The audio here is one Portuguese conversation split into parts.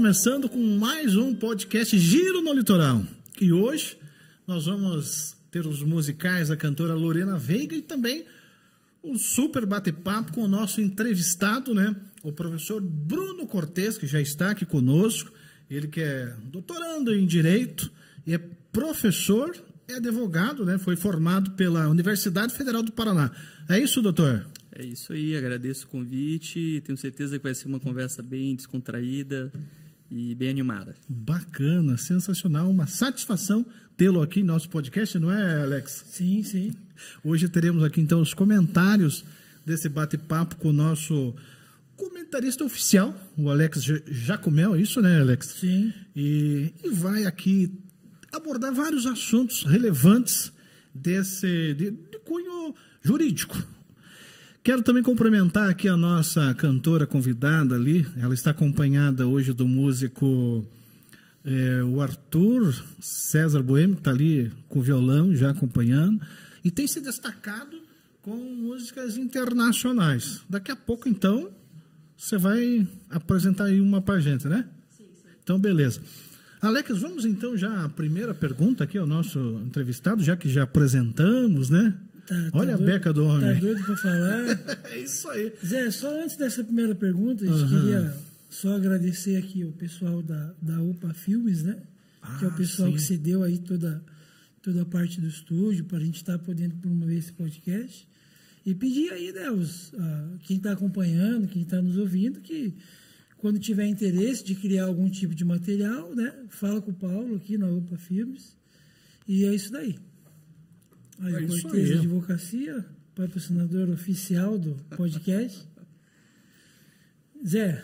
Começando com mais um podcast Giro no Litoral. E hoje nós vamos ter os musicais da cantora Lorena Veiga e também um super bate-papo com o nosso entrevistado, né? O professor Bruno Cortes, que já está aqui conosco. Ele que é doutorando em Direito e é professor e advogado, né? Foi formado pela Universidade Federal do Paraná. É isso, doutor? É isso aí, agradeço o convite. Tenho certeza que vai ser uma conversa bem descontraída e bem animada. Bacana, sensacional, uma satisfação tê-lo aqui em nosso podcast, não é, Alex? Sim, sim. Hoje teremos aqui então os comentários desse bate-papo com o nosso comentarista oficial, o Alex Jacomel, é isso, né, Alex? Sim. E, e vai aqui abordar vários assuntos relevantes desse de, de cunho jurídico. Quero também cumprimentar aqui a nossa cantora convidada ali. Ela está acompanhada hoje do músico é, o Arthur César Boêmio, que está ali com o violão já acompanhando. E tem se destacado com músicas internacionais. Daqui a pouco, então, você vai apresentar aí uma para gente, né? Sim, sim. Então, beleza. Alex, vamos então já à primeira pergunta aqui ao nosso entrevistado, já que já apresentamos, né? Tá, tá Olha doido, a beca do homem. Tá doido para falar? é isso aí. Zé, só antes dessa primeira pergunta, eu uhum. queria só agradecer aqui o pessoal da, da UPA Filmes, né? Ah, que é o pessoal sim. que cedeu aí toda, toda a parte do estúdio para a gente estar tá podendo promover esse podcast. E pedir aí, né, os, quem está acompanhando, quem está nos ouvindo, que quando tiver interesse de criar algum tipo de material, né, fala com o Paulo aqui na UPA Filmes. E é isso daí. Aí, é Cortez Advocacia, patrocinador oficial do podcast. Zé.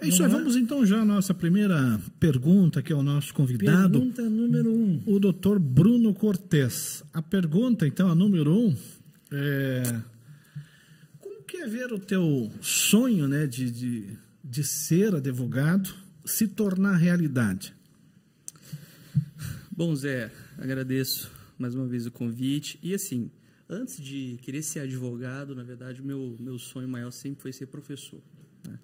É isso aí, vamos então já à nossa primeira pergunta, que é o nosso convidado. Pergunta número um. O doutor Bruno Cortes. A pergunta, então, a número um, é que é ver o teu sonho né, de, de, de ser advogado se tornar realidade? Bom, Zé, agradeço mais uma vez o convite. E assim, antes de querer ser advogado, na verdade, meu, meu sonho maior sempre foi ser professor. Né?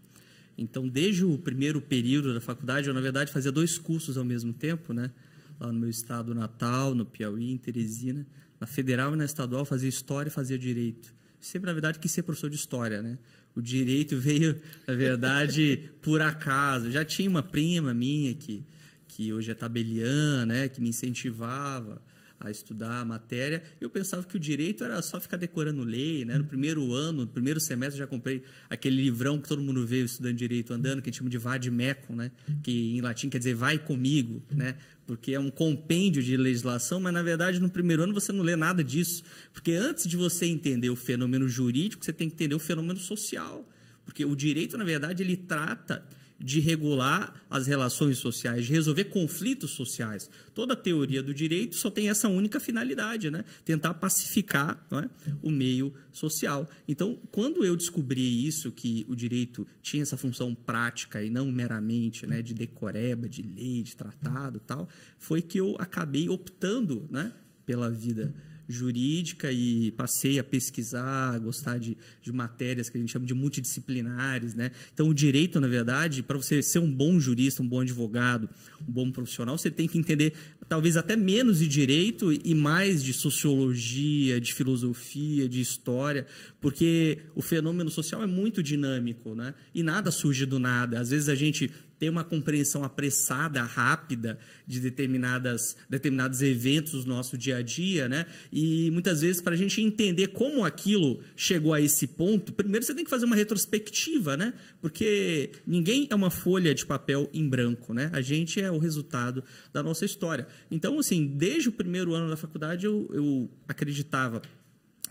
Então, desde o primeiro período da faculdade, eu, na verdade, fazia dois cursos ao mesmo tempo, né? lá no meu estado natal, no Piauí, em Teresina. Na federal e na estadual, fazia história e fazia direito sempre, na verdade, quis ser professor de história, né? O direito veio, na verdade, por acaso. Já tinha uma prima minha que, que hoje é tabeliã, né? Que me incentivava a estudar a matéria. Eu pensava que o direito era só ficar decorando lei, né? No primeiro ano, no primeiro semestre, já comprei aquele livrão que todo mundo veio estudando direito andando, que a gente chama de vademecum, né? Que em latim quer dizer vai comigo, né? Porque é um compêndio de legislação, mas na verdade no primeiro ano você não lê nada disso, porque antes de você entender o fenômeno jurídico, você tem que entender o fenômeno social, porque o direito na verdade ele trata de regular as relações sociais, de resolver conflitos sociais. Toda a teoria do direito só tem essa única finalidade, né? tentar pacificar é? o meio social. Então, quando eu descobri isso, que o direito tinha essa função prática e não meramente né, de decoreba, de lei, de tratado tal, foi que eu acabei optando né, pela vida jurídica e passei a pesquisar, a gostar de, de matérias que a gente chama de multidisciplinares. Né? Então, o direito, na verdade, para você ser um bom jurista, um bom advogado, um bom profissional, você tem que entender talvez até menos de direito e mais de sociologia, de filosofia, de história, porque o fenômeno social é muito dinâmico, né? E nada surge do nada. Às vezes a gente tem uma compreensão apressada, rápida de determinadas, determinados eventos do nosso dia a dia, né? E muitas vezes, para a gente entender como aquilo chegou a esse ponto, primeiro você tem que fazer uma retrospectiva, né? Porque ninguém é uma folha de papel em branco, né? A gente é o resultado da nossa história. Então, assim, desde o primeiro ano da faculdade, eu, eu acreditava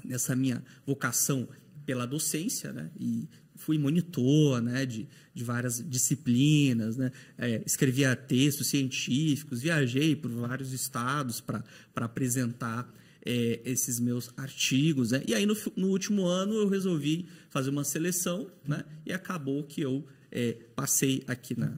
nessa minha vocação pela docência, né? E fui monitor né, de, de várias disciplinas, né? É, escrevia textos científicos, viajei por vários estados para apresentar é, esses meus artigos. Né? E aí, no, no, último ano, eu resolvi fazer uma seleção né? e acabou que eu é, passei aqui na,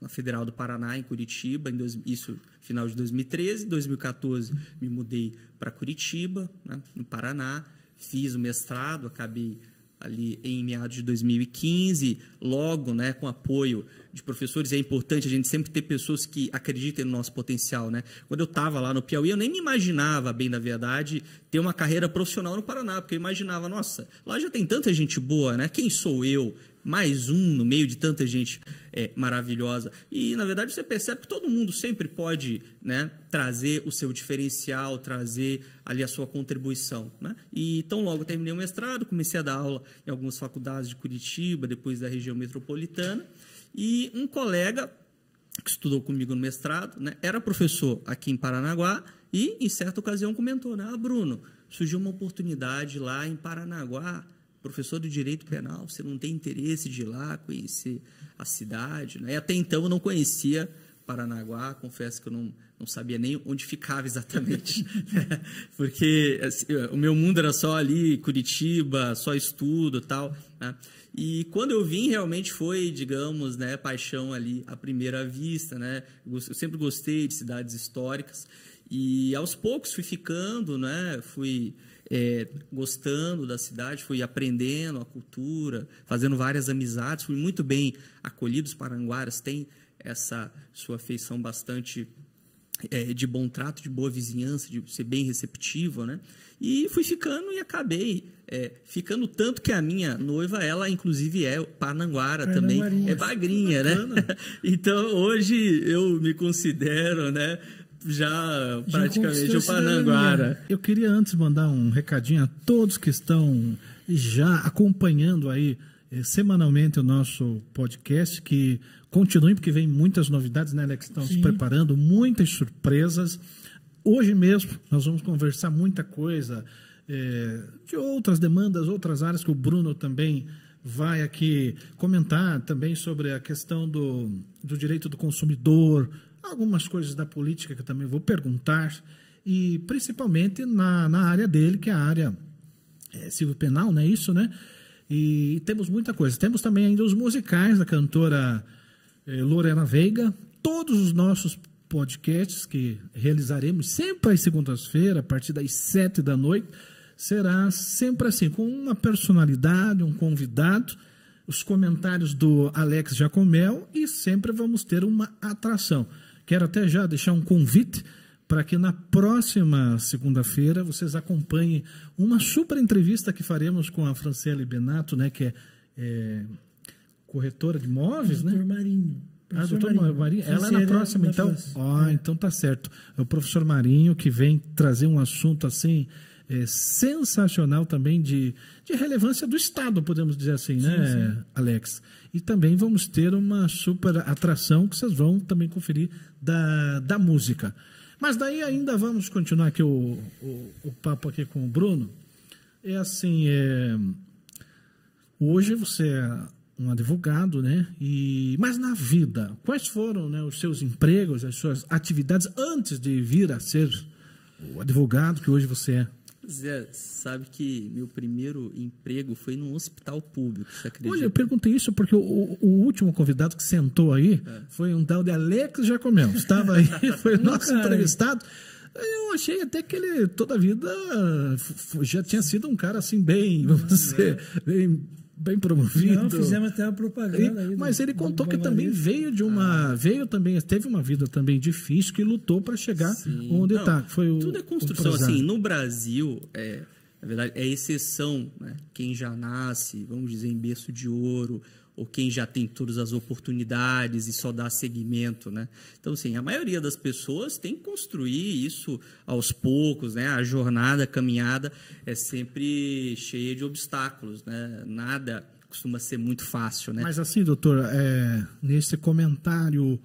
na, Federal do Paraná, em Curitiba, em dois, isso final de 2013. Em 2014, me mudei para Curitiba, né? no Paraná, fiz o mestrado, acabei ali em meados de 2015, logo, né, com apoio de professores, é importante a gente sempre ter pessoas que acreditem no nosso potencial, né? Quando eu estava lá no Piauí, eu nem me imaginava, bem da verdade, ter uma carreira profissional no Paraná, porque eu imaginava, nossa, lá já tem tanta gente boa, né? Quem sou eu mais um no meio de tanta gente é, maravilhosa. E, na verdade, você percebe que todo mundo sempre pode né, trazer o seu diferencial, trazer ali a sua contribuição. Né? E tão logo terminei o mestrado, comecei a dar aula em algumas faculdades de Curitiba, depois da região metropolitana. E um colega que estudou comigo no mestrado, né, era professor aqui em Paranaguá e, em certa ocasião, comentou: né, ah, Bruno, surgiu uma oportunidade lá em Paranaguá professor de direito penal, você não tem interesse de ir lá conhecer a cidade? Né? E até então eu não conhecia Paranaguá, confesso que eu não, não sabia nem onde ficava exatamente, porque assim, o meu mundo era só ali, Curitiba, só estudo tal. Né? E quando eu vim, realmente foi, digamos, né, paixão ali à primeira vista. Né? Eu sempre gostei de cidades históricas e aos poucos fui ficando, né? fui é, gostando da cidade, fui aprendendo a cultura, fazendo várias amizades, fui muito bem acolhido. Os paranguaras têm essa sua feição bastante é, de bom trato, de boa vizinhança, de ser bem receptivo, né? E fui ficando e acabei é, ficando tanto que a minha noiva, ela inclusive é pananguara também, é bagrinha, né? então hoje eu me considero, né? Já praticamente o Pananguara. Eu queria antes mandar um recadinho a todos que estão já acompanhando aí eh, semanalmente o nosso podcast, que continuem, porque vem muitas novidades, né, Alex? Estão se preparando, muitas surpresas. Hoje mesmo nós vamos conversar muita coisa eh, de outras demandas, outras áreas que o Bruno também vai aqui comentar também sobre a questão do, do direito do consumidor, algumas coisas da política que eu também vou perguntar, e principalmente na, na área dele, que é a área é, civil penal, não é isso, né? E temos muita coisa. Temos também ainda os musicais da cantora é, Lorena Veiga, todos os nossos podcasts que realizaremos sempre às segundas-feiras, a partir das sete da noite, será sempre assim, com uma personalidade, um convidado, os comentários do Alex Jacomel e sempre vamos ter uma atração. Quero até já deixar um convite para que na próxima segunda-feira vocês acompanhem uma super entrevista que faremos com a Franciele Benato, né, que é, é corretora de imóveis, né? Marinho. Ah, doutor Marinho. Marinho. Ela é na próxima, então. Ó, oh, então tá certo. É o professor Marinho que vem trazer um assunto assim é, sensacional também de, de relevância do Estado, podemos dizer assim, sim, né, sim. Alex? E também vamos ter uma super atração que vocês vão também conferir da, da música. Mas daí ainda vamos continuar aqui o, o, o papo aqui com o Bruno. É assim, é, hoje você é um advogado, né? E, mas na vida, quais foram né, os seus empregos, as suas atividades antes de vir a ser o advogado que hoje você é? Zé, sabe que meu primeiro emprego foi num hospital público, você acredita? Olha, eu perguntei isso porque o, o último convidado que sentou aí é. foi um tal de Alex Jacomel. Estava aí, foi nosso entrevistado. Eu achei até que ele toda a vida já tinha sido um cara assim bem, vamos dizer, bem bem promovido. Não, fizemos até uma propaganda. E, mas ele contou que também veio de uma, ah. veio também, teve uma vida também difícil que lutou para chegar Sim. onde está. Foi o tudo é construção. Assim, no Brasil, é, na verdade, é exceção, né? Quem já nasce, vamos dizer, em berço de ouro, ou quem já tem todas as oportunidades e só dá seguimento, né? Então, assim, a maioria das pessoas tem que construir isso aos poucos, né? A jornada, a caminhada é sempre cheia de obstáculos, né? Nada costuma ser muito fácil, né? Mas assim, doutor, é, nesse comentário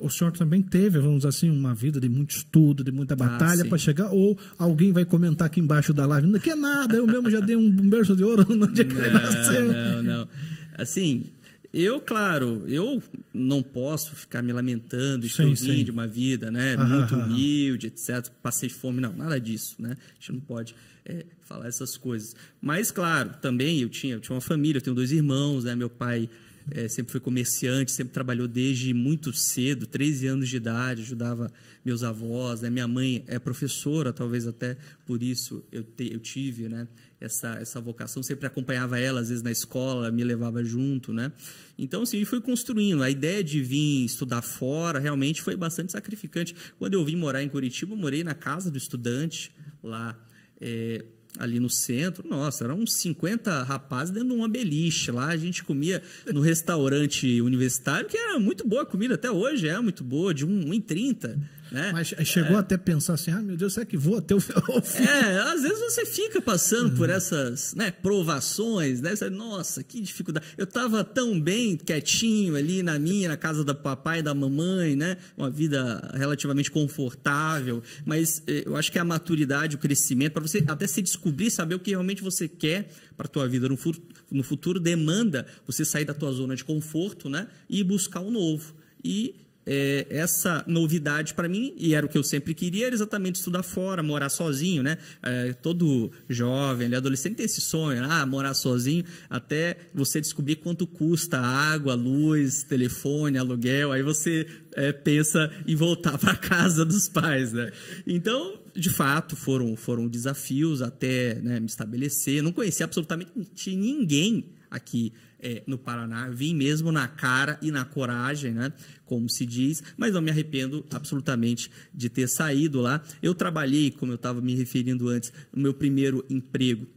o senhor também teve, vamos dizer assim, uma vida de muito estudo, de muita ah, batalha ah, para chegar, ou alguém vai comentar aqui embaixo da live, não que é nada, eu mesmo já dei um berço de ouro no dia que ele nasceu. Não, não. Assim, eu, claro, eu não posso ficar me lamentando, estou de uma vida, né? Ah, muito ah, humilde, etc. Passei fome, não, nada disso, né? A gente não pode é, falar essas coisas. Mas, claro, também eu tinha, eu tinha uma família, eu tenho dois irmãos, né? Meu pai é, sempre foi comerciante, sempre trabalhou desde muito cedo, 13 anos de idade, ajudava meus avós, né? Minha mãe é professora, talvez até por isso eu, te, eu tive, né? Essa, essa vocação, sempre acompanhava ela, às vezes na escola, me levava junto, né? Então, assim, fui construindo. A ideia de vir estudar fora realmente foi bastante sacrificante. Quando eu vim morar em Curitiba, morei na casa do estudante lá. É, ali no centro, nossa, eram uns 50 rapazes dentro de uma beliche. Lá a gente comia no restaurante universitário, que era muito boa a comida, até hoje é muito boa, de 1,30. Né? Mas chegou é. até a pensar assim, ah, meu Deus, será que vou até o fim? É, às vezes você fica passando uhum. por essas né, provações, né? Você, Nossa, que dificuldade. Eu estava tão bem, quietinho ali na minha, na casa do papai e da mamãe, né? Uma vida relativamente confortável, mas eh, eu acho que a maturidade, o crescimento, para você até se descobrir, saber o que realmente você quer para a tua vida no futuro, no futuro, demanda você sair da tua zona de conforto, né? E buscar o novo. E é, essa novidade para mim, e era o que eu sempre queria, era exatamente estudar fora, morar sozinho, né? É, todo jovem, adolescente tem esse sonho, ah, morar sozinho, até você descobrir quanto custa água, luz, telefone, aluguel, aí você é, pensa em voltar para casa dos pais, né? Então, de fato, foram, foram desafios até né, me estabelecer. Não conhecia absolutamente ninguém aqui é, no Paraná. Vim mesmo na cara e na coragem, né? Como se diz, mas não me arrependo absolutamente de ter saído lá. Eu trabalhei, como eu estava me referindo antes, no meu primeiro emprego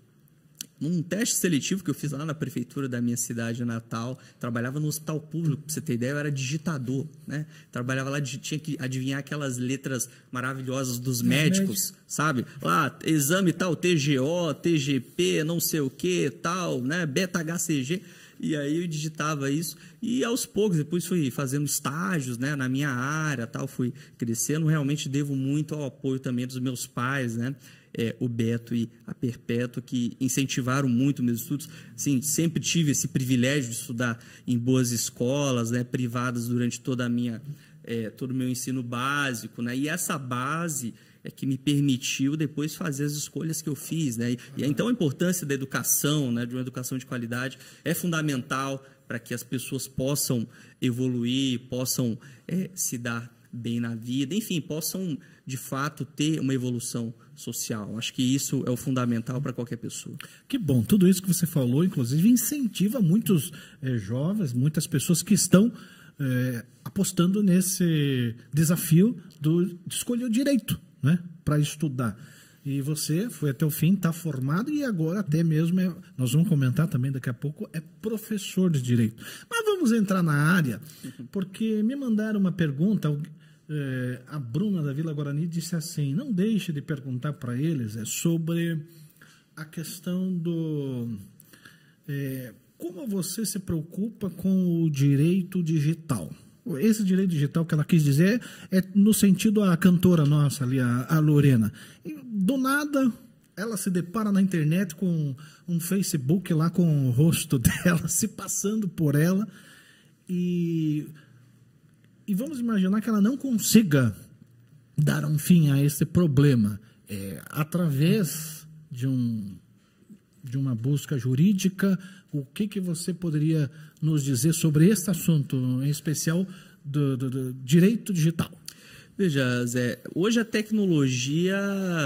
num teste seletivo que eu fiz lá na prefeitura da minha cidade natal, trabalhava no hospital público, pra você ter ideia, eu era digitador, né? Trabalhava lá, tinha que adivinhar aquelas letras maravilhosas dos médicos, sabe? Lá, exame tal, TGO, TGP, não sei o que, tal, né? Beta HCG. E aí eu digitava isso e aos poucos, depois fui fazendo estágios né, na minha área, tal, fui crescendo. Realmente devo muito ao apoio também dos meus pais, né? É, o Beto e a Perpétua, que incentivaram muito meus estudos. Sim, sempre tive esse privilégio de estudar em boas escolas, né, privadas durante toda a minha, é, todo o meu ensino básico, né? E essa base é que me permitiu depois fazer as escolhas que eu fiz, né? E, e então a importância da educação, né, de uma educação de qualidade, é fundamental para que as pessoas possam evoluir, possam é, se dar bem na vida, enfim, possam de fato ter uma evolução social. Acho que isso é o fundamental para qualquer pessoa. Que bom, tudo isso que você falou, inclusive, incentiva muitos é, jovens, muitas pessoas que estão é, apostando nesse desafio do, de escolher o direito né, para estudar. E você foi até o fim, está formado e agora até mesmo, é, nós vamos comentar também daqui a pouco, é professor de direito. Mas vamos entrar na área, porque me mandaram uma pergunta, é, a Bruna da Vila Guarani disse assim, não deixe de perguntar para eles é, sobre a questão do... É, como você se preocupa com o direito digital? Esse direito digital que ela quis dizer é no sentido a cantora nossa ali, a, a Lorena. E, do nada, ela se depara na internet com um Facebook lá com o rosto dela, se passando por ela. E, e vamos imaginar que ela não consiga dar um fim a esse problema é, através de, um, de uma busca jurídica o que, que você poderia nos dizer sobre este assunto, em especial do, do, do direito digital? Veja, Zé, hoje a tecnologia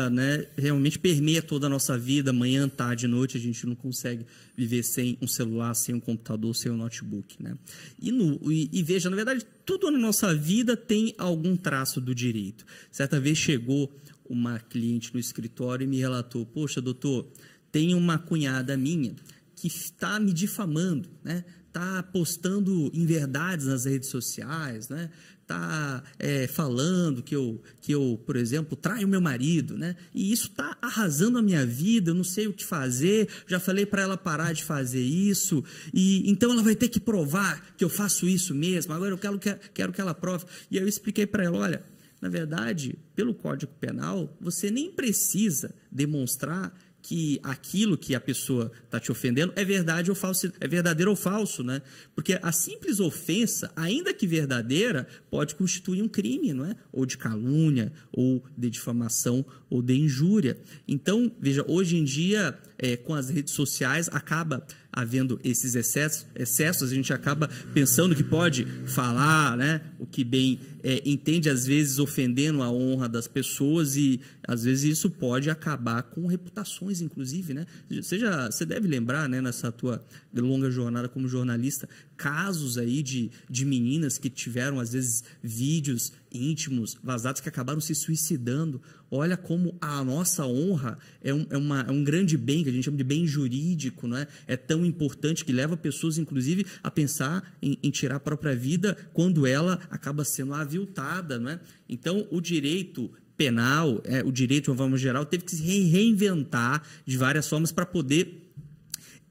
né, realmente permeia toda a nossa vida, manhã, tarde, noite, a gente não consegue viver sem um celular, sem um computador, sem um notebook. Né? E, no, e, e veja, na verdade, tudo na nossa vida tem algum traço do direito. Certa vez chegou uma cliente no escritório e me relatou: Poxa, doutor, tem uma cunhada minha que está me difamando, né? Está postando inverdades nas redes sociais, né? Está é, falando que eu, que eu, por exemplo, traio meu marido, né? E isso está arrasando a minha vida. Eu não sei o que fazer. Já falei para ela parar de fazer isso. E então ela vai ter que provar que eu faço isso mesmo. Agora eu quero, quero que ela prove. E eu expliquei para ela, olha, na verdade, pelo Código Penal, você nem precisa demonstrar que aquilo que a pessoa está te ofendendo é verdade ou falso, é verdadeiro ou falso, né? Porque a simples ofensa, ainda que verdadeira, pode constituir um crime, não é? Ou de calúnia, ou de difamação, ou de injúria. Então, veja, hoje em dia, é, com as redes sociais, acaba havendo esses excessos, excessos, a gente acaba pensando que pode falar, né, o que bem é, entende, às vezes ofendendo a honra das pessoas e às vezes isso pode acabar com reputações, inclusive, né? Você, já, você deve lembrar, né, nessa tua longa jornada como jornalista, casos aí de, de meninas que tiveram, às vezes, vídeos íntimos vazados que acabaram se suicidando. Olha como a nossa honra é um, é, uma, é um grande bem, que a gente chama de bem jurídico, é? É tão importante que leva pessoas, inclusive, a pensar em, em tirar a própria vida quando ela acaba sendo aviltada, não é? Então, o direito penal, é, o direito forma geral, teve que se reinventar de várias formas para poder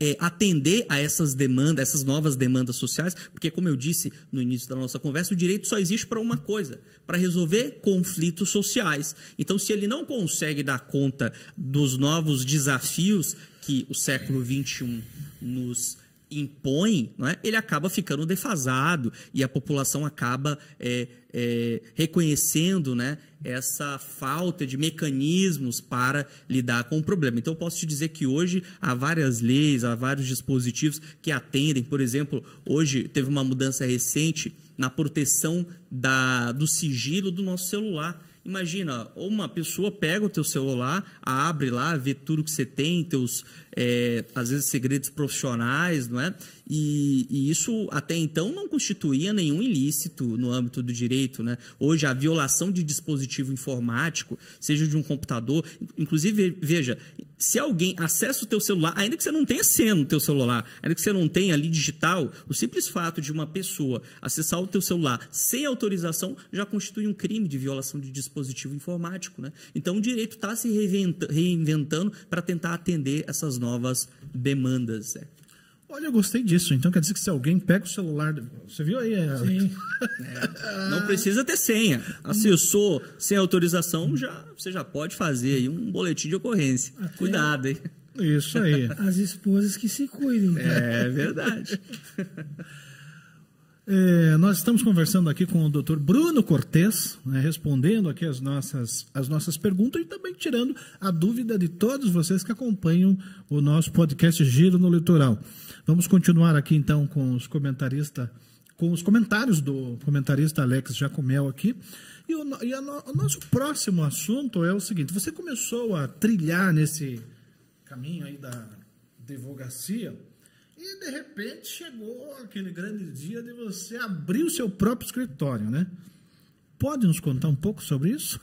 é, atender a essas demandas, essas novas demandas sociais, porque, como eu disse no início da nossa conversa, o direito só existe para uma coisa: para resolver conflitos sociais. Então, se ele não consegue dar conta dos novos desafios que o século XXI nos impõe, não é? ele acaba ficando defasado e a população acaba é, é, reconhecendo né, essa falta de mecanismos para lidar com o problema. Então, eu posso te dizer que hoje há várias leis, há vários dispositivos que atendem. Por exemplo, hoje teve uma mudança recente na proteção da, do sigilo do nosso celular. Imagina, uma pessoa pega o teu celular, abre lá, vê tudo que você tem, teus, é, às vezes, segredos profissionais, não é? E, e, isso até então não constituía nenhum ilícito no âmbito do direito. Né? Hoje, a violação de dispositivo informático, seja de um computador, inclusive, veja, se alguém acessa o teu celular, ainda que você não tenha senha no teu celular, ainda que você não tenha ali digital, o simples fato de uma pessoa acessar o teu celular sem autorização já constitui um crime de violação de dispositivo informático. Né? Então, o direito está se reinventando para tentar atender essas novas demandas. É. Olha, eu gostei disso. Então quer dizer que se alguém pega o celular. Você viu aí? É... Sim. É, não precisa ter senha. Acessou sem autorização, já, você já pode fazer aí um boletim de ocorrência. Até Cuidado, hein? Isso aí. As esposas que se cuidem. É verdade. É, nós estamos conversando aqui com o Dr. Bruno Cortes, né, respondendo aqui as nossas, as nossas perguntas e também tirando a dúvida de todos vocês que acompanham o nosso podcast Giro no Litoral. Vamos continuar aqui então com os comentaristas, com os comentários do comentarista Alex Jacomel aqui. E, o, e no, o nosso próximo assunto é o seguinte: você começou a trilhar nesse caminho aí da advocacia e de repente chegou aquele grande dia de você abrir o seu próprio escritório, né? Pode nos contar um pouco sobre isso?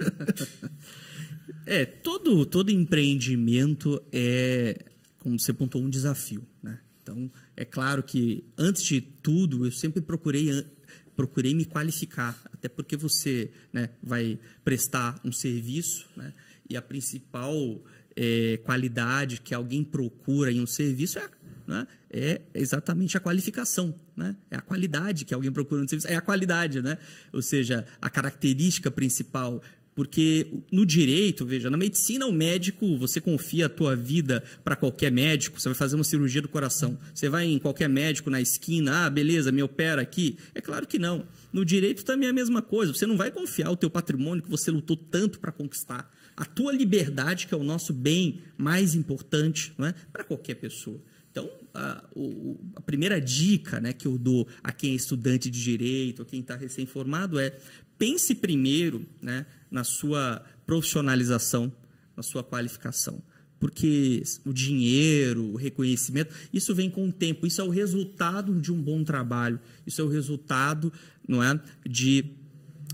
é, todo, todo empreendimento é, como você pontuou, um desafio, né? Então, é claro que antes de tudo, eu sempre procurei procurei me qualificar, até porque você né, vai prestar um serviço, né, e a principal é, qualidade que alguém procura em um serviço é né, é exatamente a qualificação. Né? É a qualidade que alguém procura no serviço, é a qualidade, né? Ou seja, a característica principal. Porque no direito, veja, na medicina, o médico, você confia a tua vida para qualquer médico, você vai fazer uma cirurgia do coração. Você vai em qualquer médico na esquina, ah, beleza, me opera aqui. É claro que não. No direito também é a mesma coisa. Você não vai confiar o teu patrimônio que você lutou tanto para conquistar. A tua liberdade, que é o nosso bem mais importante, não é? para qualquer pessoa. Então, a, o, a, primeira dica né, que eu dou a quem é estudante de direito, a quem está recém-formado, é pense primeiro né, na sua profissionalização, na sua qualificação. Porque o dinheiro, o reconhecimento, isso vem com o tempo, isso é o resultado de um bom trabalho, isso é o resultado não é, de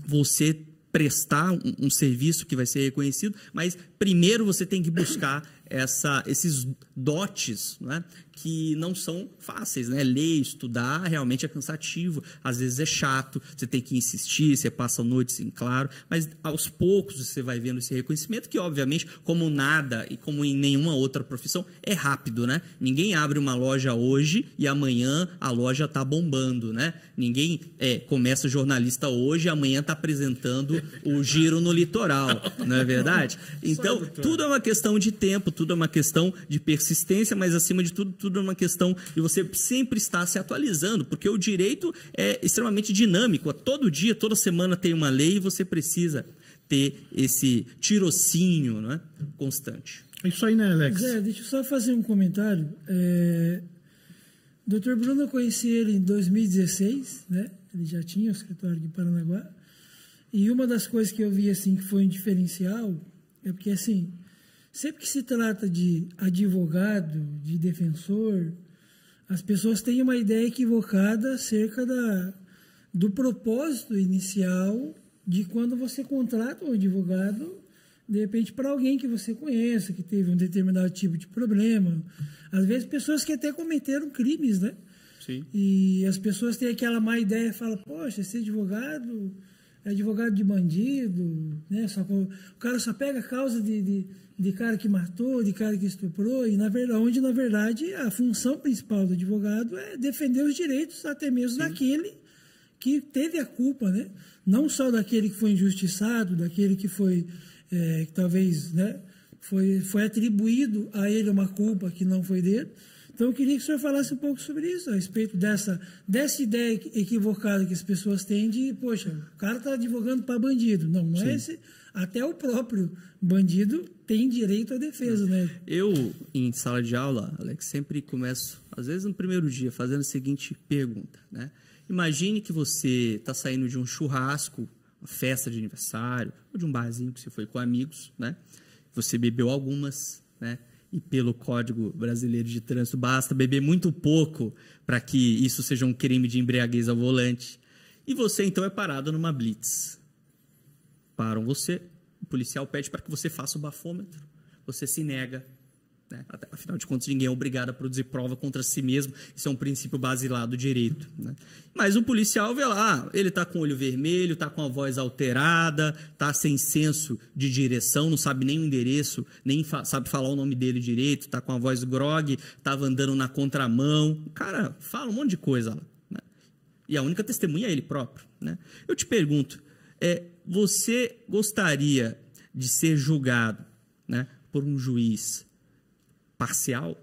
você prestar um, um serviço que vai ser reconhecido, mas primeiro você tem que buscar essa, esses dotes né, que não são fáceis, né? Ler, estudar realmente é cansativo, às vezes é chato, você tem que insistir, você passa noites em claro, mas aos poucos você vai vendo esse reconhecimento que, obviamente, como nada e como em nenhuma outra profissão, é rápido, né? Ninguém abre uma loja hoje e amanhã a loja está bombando, né? Ninguém é, começa jornalista hoje e amanhã está apresentando o giro no litoral, não é verdade? Então, tudo é uma questão de tempo, tudo é uma questão de persistência, mas acima de tudo, tudo é uma questão de você sempre estar se atualizando, porque o direito é extremamente dinâmico. Todo dia, toda semana tem uma lei e você precisa ter esse tirocínio né, constante. É isso aí, né, Alex? Zé, deixa eu só fazer um comentário. É... Dr. Bruno, eu conheci ele em 2016, né? Ele já tinha o escritório aqui em Paranaguá. E uma das coisas que eu vi, assim, que foi um diferencial, é porque, assim, sempre que se trata de advogado, de defensor, as pessoas têm uma ideia equivocada acerca da, do propósito inicial de quando você contrata um advogado de repente para alguém que você conheça, que teve um determinado tipo de problema. Às vezes pessoas que até cometeram crimes, né? Sim. E as pessoas têm aquela má ideia, falam, poxa, esse advogado é advogado de bandido, né? Só, o cara só pega causa de, de, de, cara que matou, de cara que estuprou, e na verdade, onde na verdade a função principal do advogado é defender os direitos até mesmo Sim. daquele que teve a culpa, né? Não só daquele que foi injustiçado, daquele que foi é, que talvez né, foi, foi atribuído a ele uma culpa que não foi dele. Então, eu queria que o senhor falasse um pouco sobre isso, a respeito dessa, dessa ideia equivocada que as pessoas têm de, poxa, o cara está advogando para bandido. Não, não é Sim. é esse. Até o próprio bandido tem direito à defesa, né? Eu, em sala de aula, Alex, sempre começo, às vezes no primeiro dia, fazendo a seguinte pergunta, né? Imagine que você está saindo de um churrasco uma festa de aniversário, ou de um barzinho que você foi com amigos, né? Você bebeu algumas, né? E pelo Código Brasileiro de Trânsito, basta beber muito pouco para que isso seja um crime de embriaguez ao volante. E você, então, é parado numa blitz. Param você, o policial pede para que você faça o bafômetro. Você se nega, né? Afinal de contas, ninguém é obrigado a produzir prova contra si mesmo. Isso é um princípio basilado do direito. Né? Mas o policial vê lá, ele está com o olho vermelho, está com a voz alterada, está sem senso de direção, não sabe nem o endereço, nem fa sabe falar o nome dele direito, está com a voz grog, estava andando na contramão. O cara fala um monte de coisa lá. Né? E a única testemunha é ele próprio. Né? Eu te pergunto, é, você gostaria de ser julgado né, por um juiz parcial?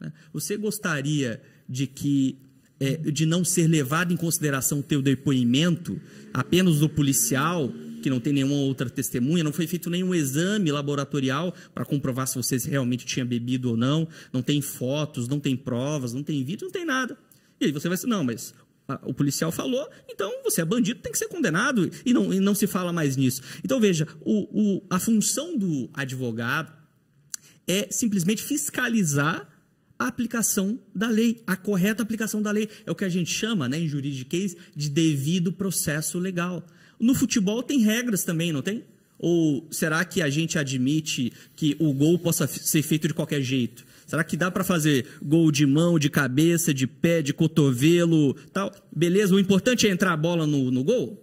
Né? Você gostaria de que é, de não ser levado em consideração o teu depoimento apenas do policial que não tem nenhuma outra testemunha, não foi feito nenhum exame laboratorial para comprovar se você realmente tinha bebido ou não, não tem fotos, não tem provas, não tem vídeo, não tem nada. E aí você vai dizer, não, mas o policial falou, então você é bandido, tem que ser condenado, e não, e não se fala mais nisso. Então veja, o, o, a função do advogado é simplesmente fiscalizar a aplicação da lei, a correta aplicação da lei. É o que a gente chama, né, em juridiquês, de devido processo legal. No futebol tem regras também, não tem? Ou será que a gente admite que o gol possa ser feito de qualquer jeito? Será que dá para fazer gol de mão, de cabeça, de pé, de cotovelo, tal? Beleza, o importante é entrar a bola no, no gol?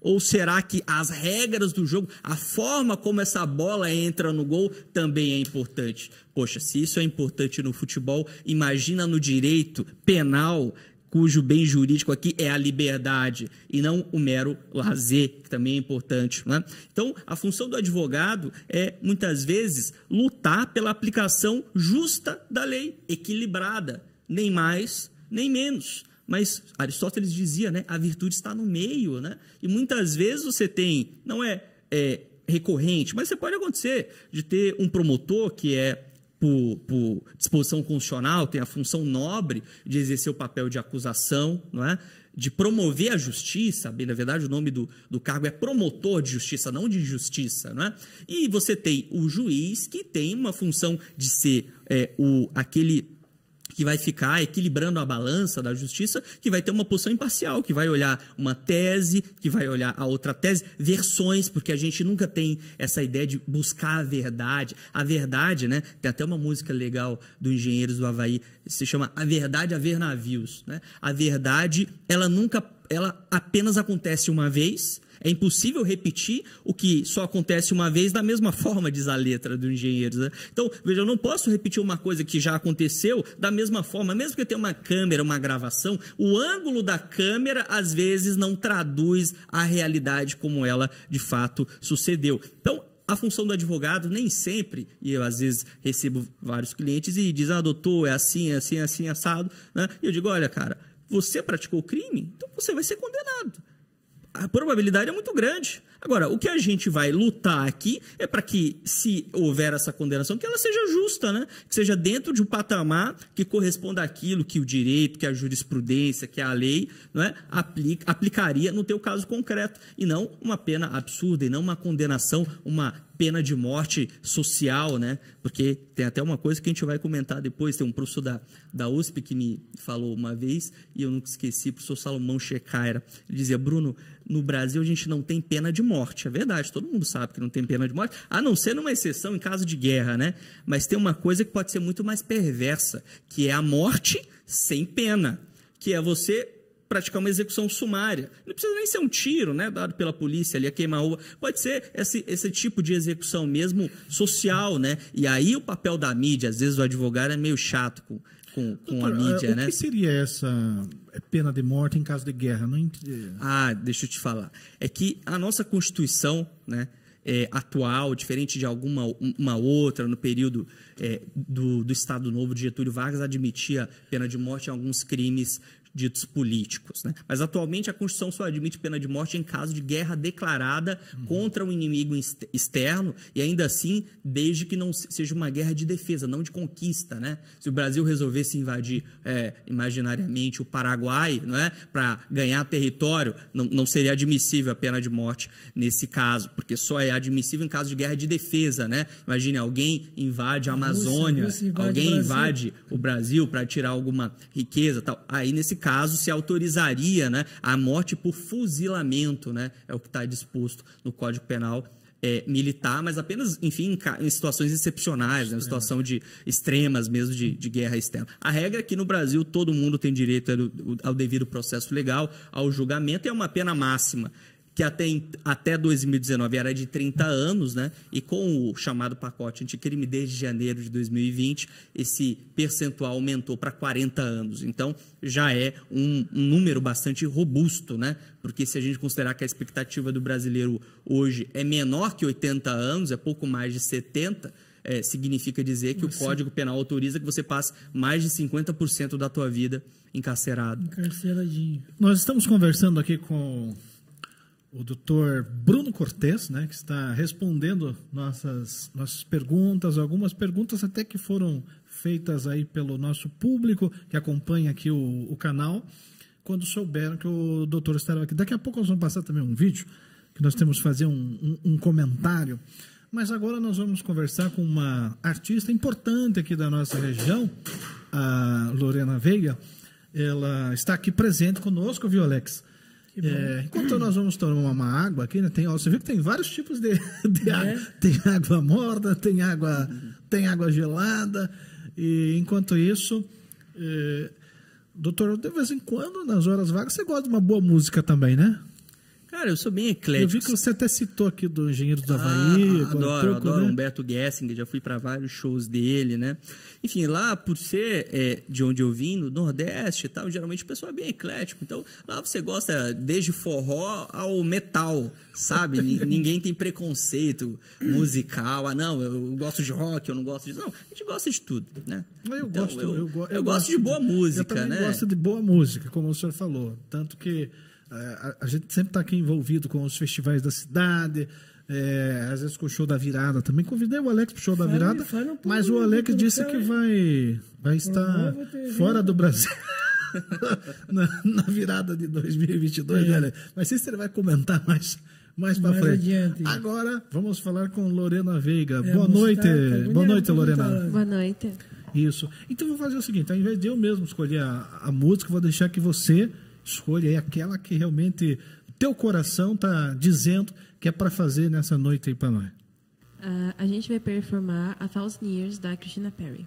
Ou será que as regras do jogo, a forma como essa bola entra no gol também é importante? Poxa, se isso é importante no futebol, imagina no direito penal, cujo bem jurídico aqui é a liberdade e não o mero lazer, que também é importante. Né? Então, a função do advogado é, muitas vezes, lutar pela aplicação justa da lei, equilibrada, nem mais, nem menos. Mas Aristóteles dizia, né, a virtude está no meio, né? E muitas vezes você tem, não é, é recorrente, mas você pode acontecer de ter um promotor que é por, por, disposição constitucional, tem a função nobre de exercer o papel de acusação, não é? de promover a justiça, bem, na verdade o nome do, do cargo é promotor de justiça, não de justiça, não é? E você tem o juiz que tem uma função de ser é, o, aquele que vai ficar equilibrando a balança da justiça, que vai ter uma posição imparcial, que vai olhar uma tese, que vai olhar a outra tese, versões, porque a gente nunca tem essa ideia de buscar a verdade. A verdade, né? Tem até uma música legal do Engenheiros do Havaí, se chama A Verdade a Ver Navios. Né? A verdade, ela nunca, ela apenas acontece uma vez, é impossível repetir o que só acontece uma vez da mesma forma, diz a letra do engenheiro. Né? Então, veja, eu não posso repetir uma coisa que já aconteceu da mesma forma, mesmo que tenha uma câmera, uma gravação, o ângulo da câmera às vezes não traduz a realidade como ela de fato sucedeu. Então, a função do advogado nem sempre, e eu às vezes recebo vários clientes e dizem, ah, doutor, é assim, é assim, é assim, assado. Né? E eu digo, olha, cara, você praticou crime, então você vai ser condenado a probabilidade é muito grande. Agora, o que a gente vai lutar aqui é para que, se houver essa condenação, que ela seja justa, né? Que seja dentro de um patamar que corresponda àquilo que o direito, que a jurisprudência, que a lei não é? Aplica, aplicaria no teu caso concreto. E não uma pena absurda, e não uma condenação, uma pena de morte social, né? Porque tem até uma coisa que a gente vai comentar depois. Tem um professor da, da USP que me falou uma vez, e eu nunca esqueci, o professor Salomão Checaira. Ele dizia, Bruno, no Brasil a gente não tem pena de morte. É verdade, todo mundo sabe que não tem pena de morte, a não ser numa exceção em caso de guerra, né? Mas tem uma coisa que pode ser muito mais perversa, que é a morte sem pena. Que é você praticar uma execução sumária. Não precisa nem ser um tiro, né, dado pela polícia ali a queima-roupa. Pode ser esse, esse tipo de execução mesmo social, né? E aí o papel da mídia, às vezes o advogado é meio chato com, com, com Doutor, a mídia, o né? O que seria essa pena de morte em caso de guerra? Não Ah, deixa eu te falar. É que a nossa Constituição, né? É, atual, diferente de alguma uma outra, no período é, do, do Estado Novo de Getúlio Vargas, admitia pena de morte em alguns crimes ditos políticos. Né? Mas atualmente a Constituição só admite pena de morte em caso de guerra declarada uhum. contra um inimigo externo e ainda assim desde que não seja uma guerra de defesa, não de conquista. Né? Se o Brasil resolvesse invadir é, imaginariamente o Paraguai não é? para ganhar território, não, não seria admissível a pena de morte nesse caso, porque só é admissível em caso de guerra de defesa. Né? Imagine, alguém invade a Amazônia, Rússia, Rússia invade alguém invade o Brasil para tirar alguma riqueza. tal. Aí, nesse caso se autorizaria né, a morte por fuzilamento, né, é o que está disposto no Código Penal é, militar, mas apenas, enfim, em, situações excepcionais, né, situação de extremas mesmo de, de, guerra externa. A regra é que no Brasil todo mundo tem direito ao, ao devido processo legal, ao julgamento e é uma pena máxima que até, até 2019 era de 30 anos, né? E com o chamado pacote anticrime desde janeiro de 2020, esse percentual aumentou para 40 anos. Então, já é um, um, número bastante robusto, né? Porque se a gente considerar que a expectativa do brasileiro hoje é menor que 80 anos, é pouco mais de 70, é, significa dizer que o Código Penal autoriza que você passe mais de 50% da tua vida encarcerado. Encarceradinho. Nós estamos conversando aqui com o doutor Bruno Cortes, né, que está respondendo nossas, nossas perguntas, algumas perguntas até que foram feitas aí pelo nosso público que acompanha aqui o, o canal, quando souberam que o doutor estava aqui. Daqui a pouco nós vamos passar também um vídeo, que nós temos que fazer um, um, um comentário. Mas agora nós vamos conversar com uma artista importante aqui da nossa região, a Lorena Veiga. Ela está aqui presente conosco, viu, Alex? É, enquanto nós vamos tomar uma água aqui, né, tem, ó, você viu que tem vários tipos de, de é. água. Tem água morna, tem água, tem água gelada. E enquanto isso, é, doutor, de vez em quando, nas horas vagas, você gosta de uma boa música também, né? Cara, eu sou bem eclético. Eu vi que você até citou aqui do Engenheiro do Havaí. Ah, adoro, pouco, adoro né? Humberto Gessinger, já fui para vários shows dele, né? Enfim, lá, por ser é, de onde eu vim, no Nordeste e tal, geralmente o pessoal é bem eclético. Então, lá você gosta desde forró ao metal, sabe? Ninguém tem preconceito musical. Ah, não, eu gosto de rock, eu não gosto de... Não, a gente gosta de tudo, né? Eu, então, gosto, eu, eu, eu, eu gosto de boa música, eu né? gosto de boa música, como o senhor falou. Tanto que a, a gente sempre está aqui envolvido com os festivais da cidade, é, às vezes com o show da virada também. Convidei o Alex para o show da virada, um mas o Alex disse que vai, vai estar fora do Brasil. na, na, virada de 2022, é. né, Alex? Mas sei se ele vai comentar mais, mais para frente. Adiante. Agora, vamos falar com Lorena Veiga. É, Boa noite. Tá Boa noite, Lorena. Boa noite. Isso. Então, vou fazer o seguinte: ao invés de eu mesmo escolher a, a música, vou deixar que você Escolha aí aquela que realmente teu coração está dizendo que é para fazer nessa noite aí para nós. Uh, a gente vai performar A Thousand Years da Christina Perry.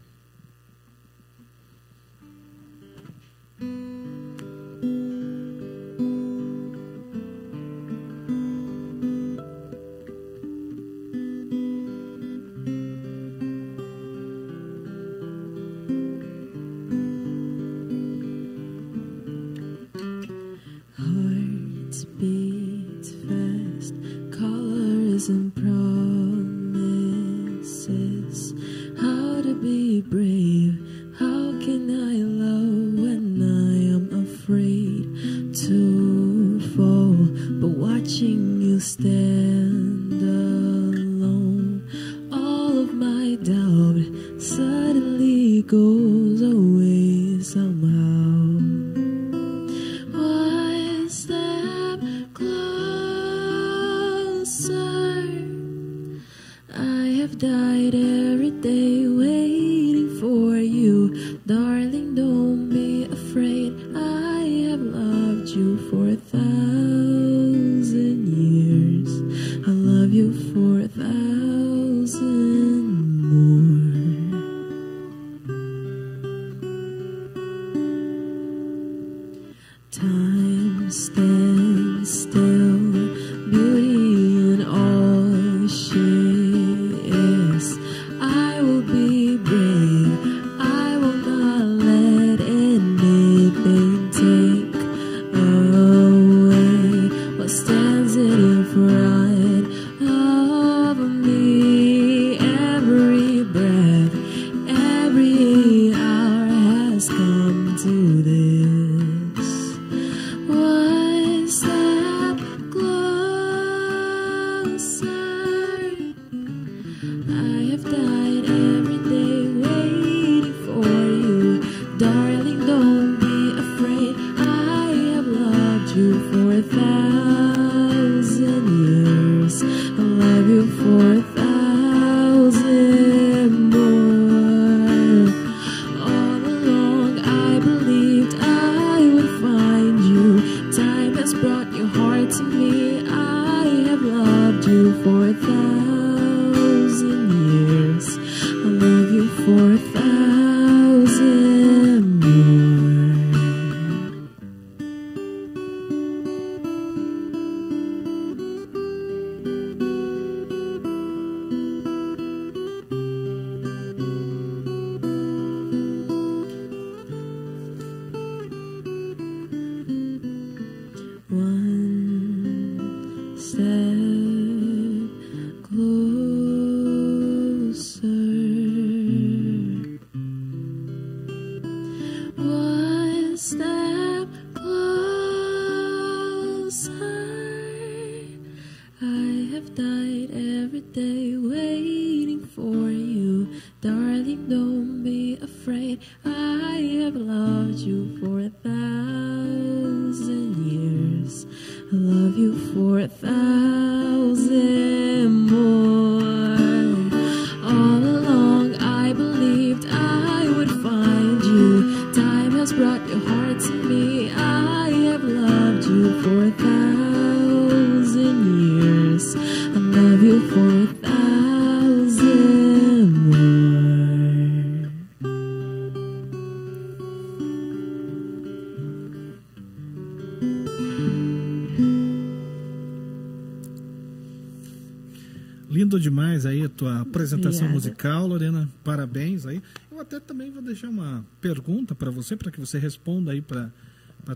Apresentação Obrigada. musical, Lorena. Parabéns aí. Eu até também vou deixar uma pergunta para você, para que você responda aí para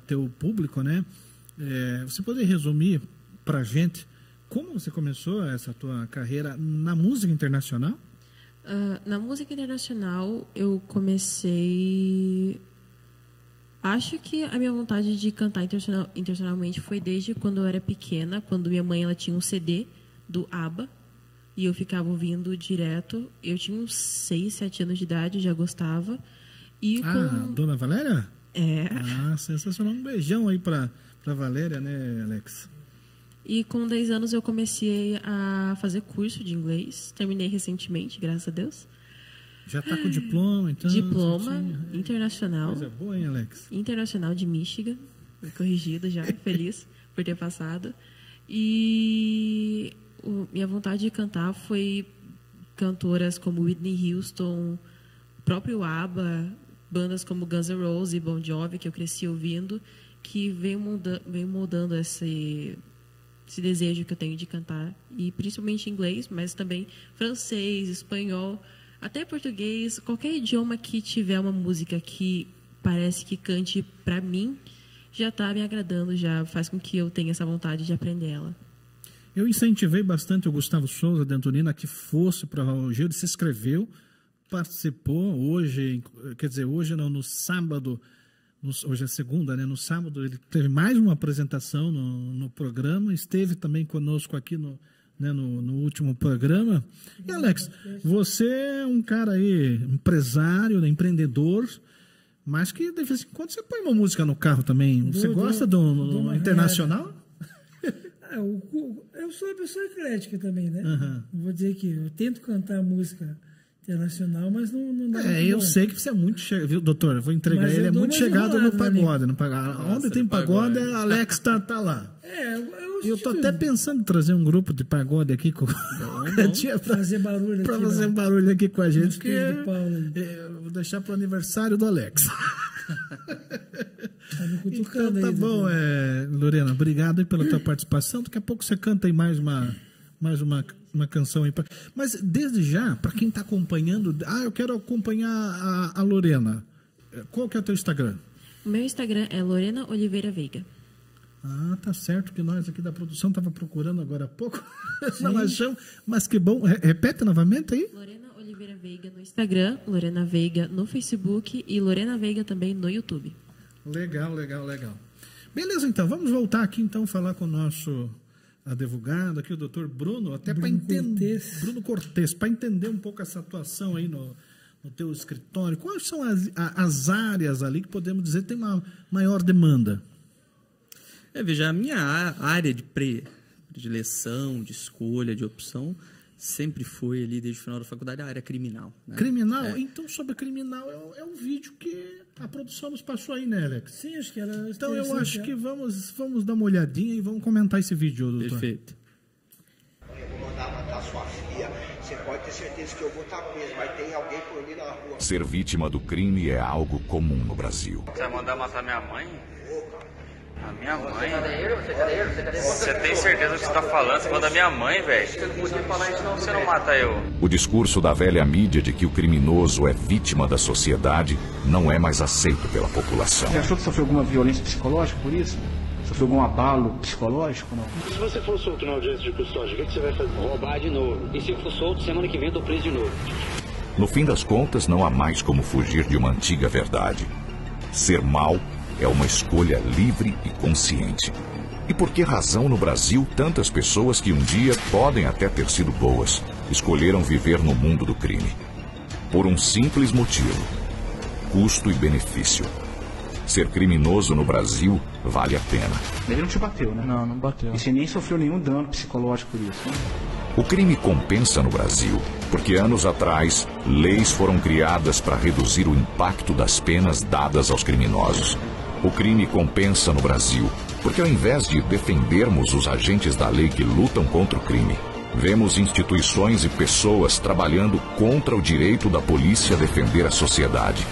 teu público, né? É, você poderia resumir para a gente como você começou essa tua carreira na música internacional? Ah, na música internacional, eu comecei. Acho que a minha vontade de cantar internacional, internacionalmente foi desde quando eu era pequena, quando minha mãe ela tinha um CD do ABBA e eu ficava ouvindo direto. Eu tinha uns 6, 7 anos de idade, já gostava. E Ah, com... Dona Valéria? É. Ah, sensacional. Um beijão aí para para Valéria, né, Alex? E com 10 anos eu comecei a fazer curso de inglês. Terminei recentemente, graças a Deus. Já tá com diploma, então? Diploma certinho. internacional. Coisa boa, hein, Alex? Internacional de Michigan. Corrigido já, feliz por ter passado. E o- minha vontade de cantar foi cantoras como Whitney Houston, próprio ABBA, bandas como Guns N' Roses e Bon Jovi, que eu cresci ouvindo, que veio, molda, veio moldando esse, esse desejo que eu tenho de cantar. E principalmente inglês, mas também francês, espanhol, até português, qualquer idioma que tiver uma música que parece que cante pra mim, já está me agradando, já faz com que eu tenha essa vontade de aprender ela. Eu incentivei bastante o Gustavo Souza de Antonina que fosse para o Gil, ele se inscreveu, participou hoje, quer dizer, hoje não, no sábado, no- hoje é segunda, né? No sábado ele teve mais uma apresentação no, no programa, esteve também conosco aqui no, né, no, no último programa. E Alex, você é um cara aí, empresário, né, empreendedor, mas que de vez em quando você põe uma música no carro também. Você Dou- gosta do, do uma internacional? O- eu sou uma pessoa eclética também, né? Não Vou dizer que eu tento cantar música internacional, mas não, não dá É, eu bom. sei que você é muito chegado, viu, doutor? Eu vou entregar. Mas eu ele é muito chegado no pagode. No pagode. Onde tem pagode, pagode. Alex tá, tá lá. É, eu, E eu tô tive- até pensando em trazer um grupo de pagode aqui com. Tinha pra, fazer barulho pra aqui fazer um barulho aqui com a gente. Aí. é, eu vou deixar pro aniversário do Alex. Tá me Então cutucando tá aí, bom, é, Lorena. Obrigado aí pela tua participação. Daqui a pouco você canta aí mais uma, mais uma, uma canção aí. pra- Mas desde já, para quem tá acompanhando, ah, eu quero acompanhar a, a Lorena. Qual que é o teu Instagram? O meu Instagram é Lorena Oliveira Veiga. Ah, tá certo que nós aqui da produção tava procurando agora há pouco. Não achamos, mas que bom. Re- Repete novamente aí. Lorena Oliveira Veiga no Instagram, Lorena Veiga no Facebook e Lorena Veiga também no YouTube. Legal, legal, legal. Beleza, então, vamos voltar aqui então falar com o nosso advogado aqui, o doutor Bruno, até para entender. Cortez. Bruno Cortes, para entender um pouco essa atuação aí no, no teu escritório. Quais são as, a- as áreas ali que podemos dizer que tem uma maior demanda? É, veja, a minha área de pre- predileção, de escolha, de opção, sempre foi ali, desde o final da faculdade, a área criminal. né? Criminal? É. Então, sobre criminal é, o- é um vídeo que a produção nos passou aí, né, Alex? Sim, acho que era. Então eu acho é. que vamos, vamos dar uma olhadinha e vamos comentar esse vídeo, doutor. Perfeito. Eu vou mandar matar sua filha. Você pode ter certeza que eu vou estar preso. Vai ter alguém por ali na rua. Ser vítima do crime é algo comum no Brasil. Você vai mandar matar minha mãe? A minha mãe? Você tem certeza do que você tá falando? Você manda minha mãe, velho. Você não podia falar isso não, você não mata eu. O discurso da velha mídia de que o criminoso é vítima da sociedade não é mais aceito pela população. Você achou que sofreu alguma violência psicológica por isso? Sofreu algum abalo psicológico? Não. Se você for solto na audiência de custódia, o que, que você vai fazer? Roubar de novo. E se for solto, semana que vem eu tô preso de novo. No fim das contas, não há mais como fugir de uma antiga verdade. Ser mal é uma escolha livre e consciente. E por que razão no Brasil tantas pessoas que um dia podem até ter sido boas escolheram viver no mundo do crime? Por um simples motivo: custo e benefício. Ser criminoso no Brasil vale a pena. Ele não te bateu, né? Não, não bateu. E você nem sofreu nenhum dano psicológico por isso, né? O crime compensa no Brasil, porque anos atrás, leis foram criadas para reduzir o impacto das penas dadas aos criminosos. O crime compensa no Brasil, porque ao invés de defendermos os agentes da lei que lutam contra o crime, vemos instituições e pessoas trabalhando contra o direito da polícia a defender a sociedade.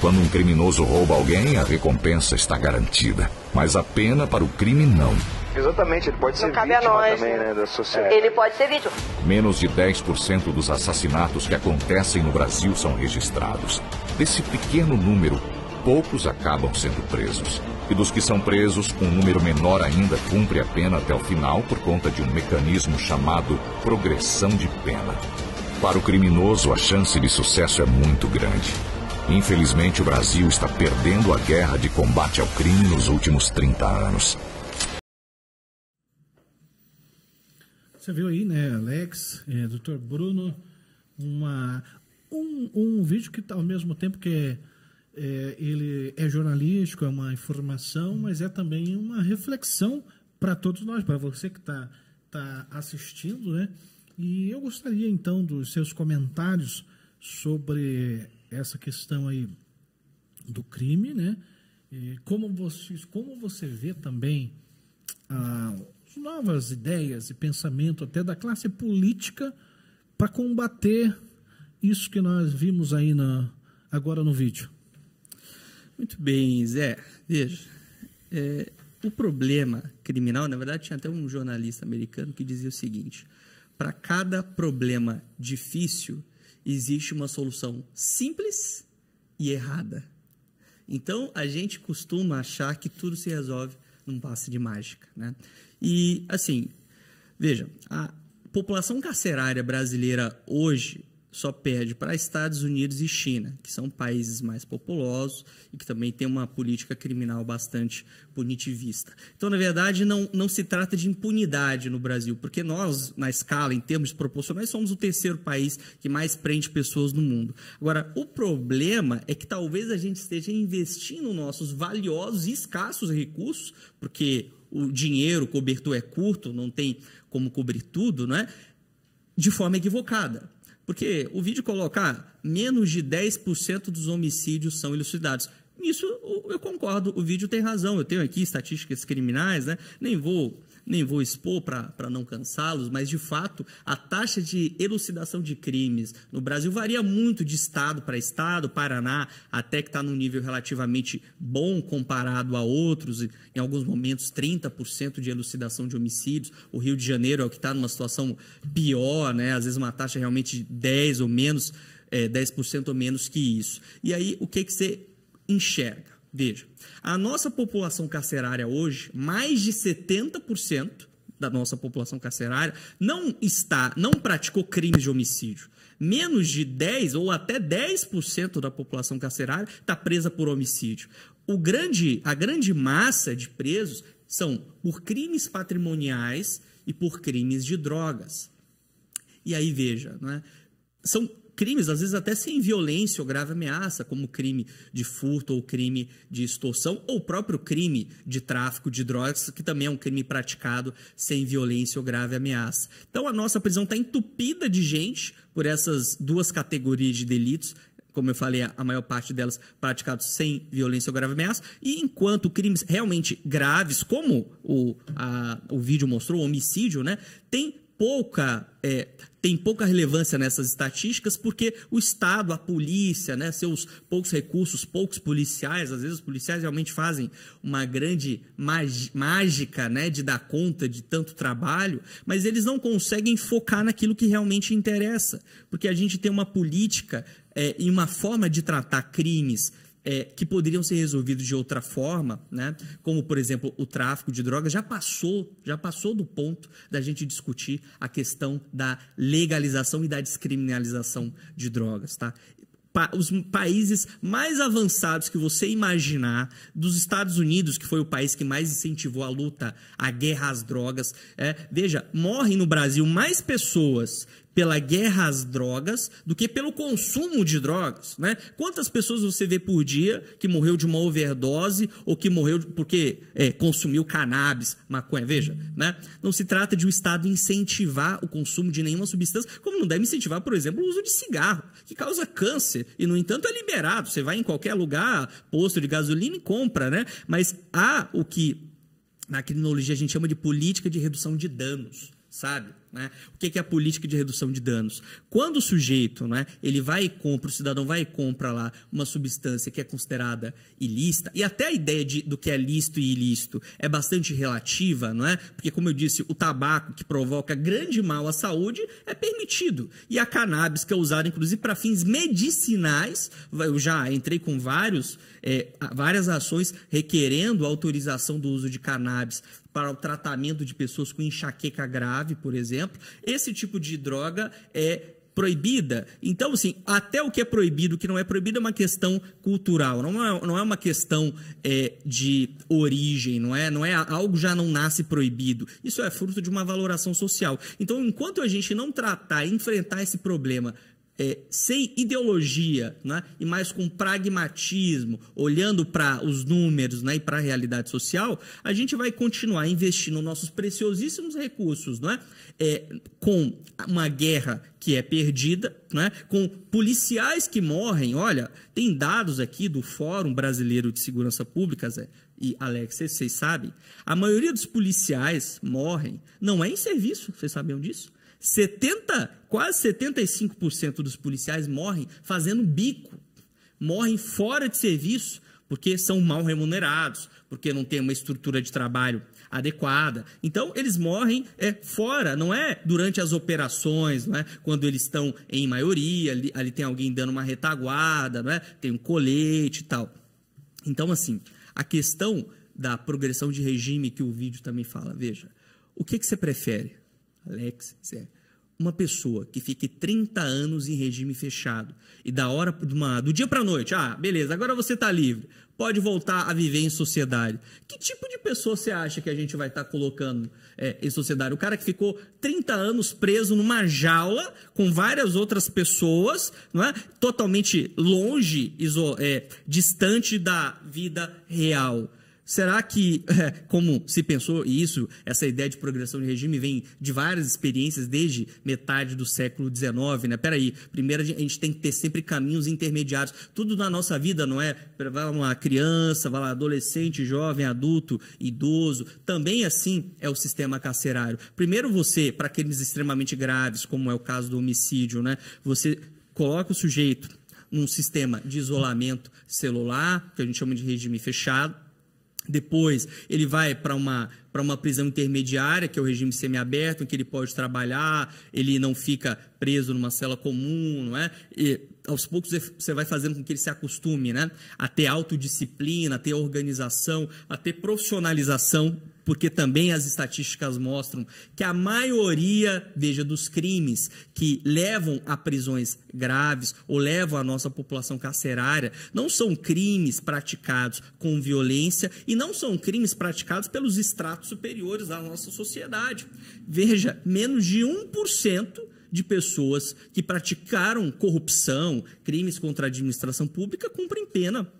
Quando um criminoso rouba alguém, a recompensa está garantida, mas a pena para o crime não. Exatamente, ele pode Não ser cabe a vítima nós, também, né? né, da sociedade. Ele pode ser vítima. Menos de 10% dos assassinatos que acontecem no Brasil são registrados. Desse pequeno número, poucos acabam sendo presos. E dos que são presos, um número menor ainda cumpre a pena até o final por conta de um mecanismo chamado progressão de pena. Para o criminoso, a chance de sucesso é muito grande. Infelizmente, o Brasil está perdendo a guerra de combate ao crime nos últimos 30 anos. Você viu aí, né, Alex, é, doutor Bruno, uma, um, um vídeo que tá ao mesmo tempo que é, é, ele é jornalístico, é uma informação, mas é também uma reflexão para todos nós, para você que está tá assistindo, né? E eu gostaria então dos seus comentários sobre essa questão aí do crime, né? E como você, como você vê também ah, as novas ideias e pensamento até da classe política para combater isso que nós vimos aí na, agora no vídeo. Muito bem, Zé. Veja, é, o problema criminal, na verdade, tinha até um jornalista americano que dizia o seguinte: para cada problema difícil, existe uma solução simples e errada. Então, a gente costuma achar que tudo se resolve num passe de mágica. Né? E, assim, veja, a população carcerária brasileira hoje só perde para Estados Unidos e China, que são países mais populosos e que também têm uma política criminal bastante punitivista. Então, na verdade, não, não se trata de impunidade no Brasil, porque nós, na escala, em termos proporcionais, somos o terceiro país que mais prende pessoas no mundo. Agora, o problema é que talvez a gente esteja investindo nossos valiosos e escassos recursos, porque o dinheiro, o cobertor é curto, não tem como cobrir tudo, não é? de forma equivocada. Porque o vídeo coloca ah, menos de 10% dos homicídios são elucidados. Nisso eu concordo, o vídeo tem razão. Eu tenho aqui estatísticas criminais, né? Nem vou nem vou expor para não cansá-los, mas de fato a taxa de elucidação de crimes no Brasil varia muito de estado para estado. Paraná até que está num nível relativamente bom comparado a outros, em alguns momentos 30% de elucidação de homicídios. O Rio de Janeiro é o que está numa situação pior, né? às vezes uma taxa realmente de 10 ou menos, é, 10% ou menos que isso. E aí o que, que você enxerga? Veja, a nossa população carcerária hoje, mais de 70% da nossa população carcerária não está, não praticou crimes de homicídio. Menos de 10 ou até 10% da população carcerária está presa por homicídio. O grande, a grande massa de presos são por crimes patrimoniais e por crimes de drogas. E aí veja, né? são crimes, às vezes até sem violência ou grave ameaça, como crime de furto ou crime de extorsão, ou próprio crime de tráfico de drogas, que também é um crime praticado sem violência ou grave ameaça. Então a nossa prisão está entupida de gente por essas duas categorias de delitos como eu falei, a maior parte delas praticados sem violência ou grave ameaça, e enquanto crimes realmente graves, como o, a, o vídeo mostrou, o homicídio, né, tem pouca é, tem pouca relevância nessas estatísticas porque o Estado, a polícia, né, seus poucos recursos, poucos policiais, às vezes os policiais realmente fazem uma grande mágica né, de dar conta de tanto trabalho, mas eles não conseguem focar naquilo que realmente interessa, porque a gente tem uma política é, e uma forma de tratar crimes é, que poderiam ser resolvidos de outra forma, né? como por exemplo o tráfico de drogas, já passou, já passou do ponto da gente discutir a questão da legalização e da descriminalização de drogas. Tá? os países mais avançados que você imaginar, dos Estados Unidos, que foi o país que mais incentivou a luta, a guerra às drogas. É, veja, morrem no Brasil mais pessoas pela guerra às drogas do que pelo consumo de drogas, né? Quantas pessoas você vê por dia que morreu de uma overdose ou que morreu porque é, consumiu cannabis, maconha? Veja, né? Não se trata de o Estado incentivar o consumo de nenhuma substância, como não deve incentivar, por exemplo, o uso de cigarro, que causa câncer e, no entanto, é liberado. Você vai em qualquer lugar, posto de gasolina e compra, né? Mas há o que na criminologia a gente chama de política de redução de danos, sabe? Né? O que é a política de redução de danos? Quando o sujeito, né, ele vai e compra, o cidadão vai e compra lá uma substância que é considerada ilícita, e até a ideia de, do que é lícito e ilícito é bastante relativa, não é? Porque, como eu disse, o tabaco que provoca grande mal à saúde é permitido. E a cannabis, que é usada inclusive para fins medicinais, eu já entrei com vários, é, várias ações requerendo autorização do uso de cannabis para o tratamento de pessoas com enxaqueca grave, por exemplo. Esse tipo de droga é proibida. Então, assim, até o que é proibido, o que não é proibido é uma questão cultural, não é, não é uma questão é, de origem, não é, não é algo já não nasce proibido. Isso é fruto de uma valoração social. Então, enquanto a gente não tratar enfrentar esse problema é, sem ideologia né, e mais com pragmatismo, olhando para os números né, e para a realidade social, a gente vai continuar investindo nossos preciosíssimos recursos né, é, com uma guerra que é perdida, né, com policiais que morrem. Olha, tem dados aqui do Fórum Brasileiro de Segurança Pública, Zé, e Alex, vocês sabem, a maioria dos policiais morrem, não é em serviço, vocês sabiam disso? 70, quase 75% dos policiais morrem fazendo bico, morrem fora de serviço, porque são mal remunerados, porque não tem uma estrutura de trabalho adequada. Então, eles morrem é, fora, não é durante as operações, não é quando eles estão em maioria, ali, ali tem alguém dando uma retaguarda, não é? tem um colete e tal. Então, assim, a questão da progressão de regime que o vídeo também fala, veja, o que, que você prefere? Alex, é uma pessoa que fique 30 anos em regime fechado e da hora uma, do dia para a noite, ah, beleza, agora você está livre, pode voltar a viver em sociedade. Que tipo de pessoa você acha que a gente vai estar tá colocando é, em sociedade? O cara que ficou 30 anos preso numa jaula com várias outras pessoas, não é? totalmente longe, iso, é, distante da vida real. Será que, como se pensou, e isso, essa ideia de progressão de regime vem de várias experiências desde metade do século XIX, né? Peraí, primeiro a gente tem que ter sempre caminhos intermediários. Tudo na nossa vida, não é? Vai uma criança, vai lá, adolescente, jovem, adulto, idoso. Também assim é o sistema carcerário. Primeiro você, para aqueles extremamente graves, como é o caso do homicídio, né? Você coloca o sujeito num sistema de isolamento celular, que a gente chama de regime fechado, depois ele vai para uma, para uma prisão intermediária, que é o regime semiaberto, em que ele pode trabalhar, ele não fica preso numa cela comum, não é? E aos poucos você vai fazendo com que ele se acostume, né? A ter autodisciplina, a ter organização, a ter profissionalização porque também as estatísticas mostram que a maioria, veja, dos crimes que levam a prisões graves ou levam a nossa população carcerária não são crimes praticados com violência e não são crimes praticados pelos estratos superiores da nossa sociedade. Veja, menos de 1% de pessoas que praticaram corrupção, crimes contra a administração pública, cumprem pena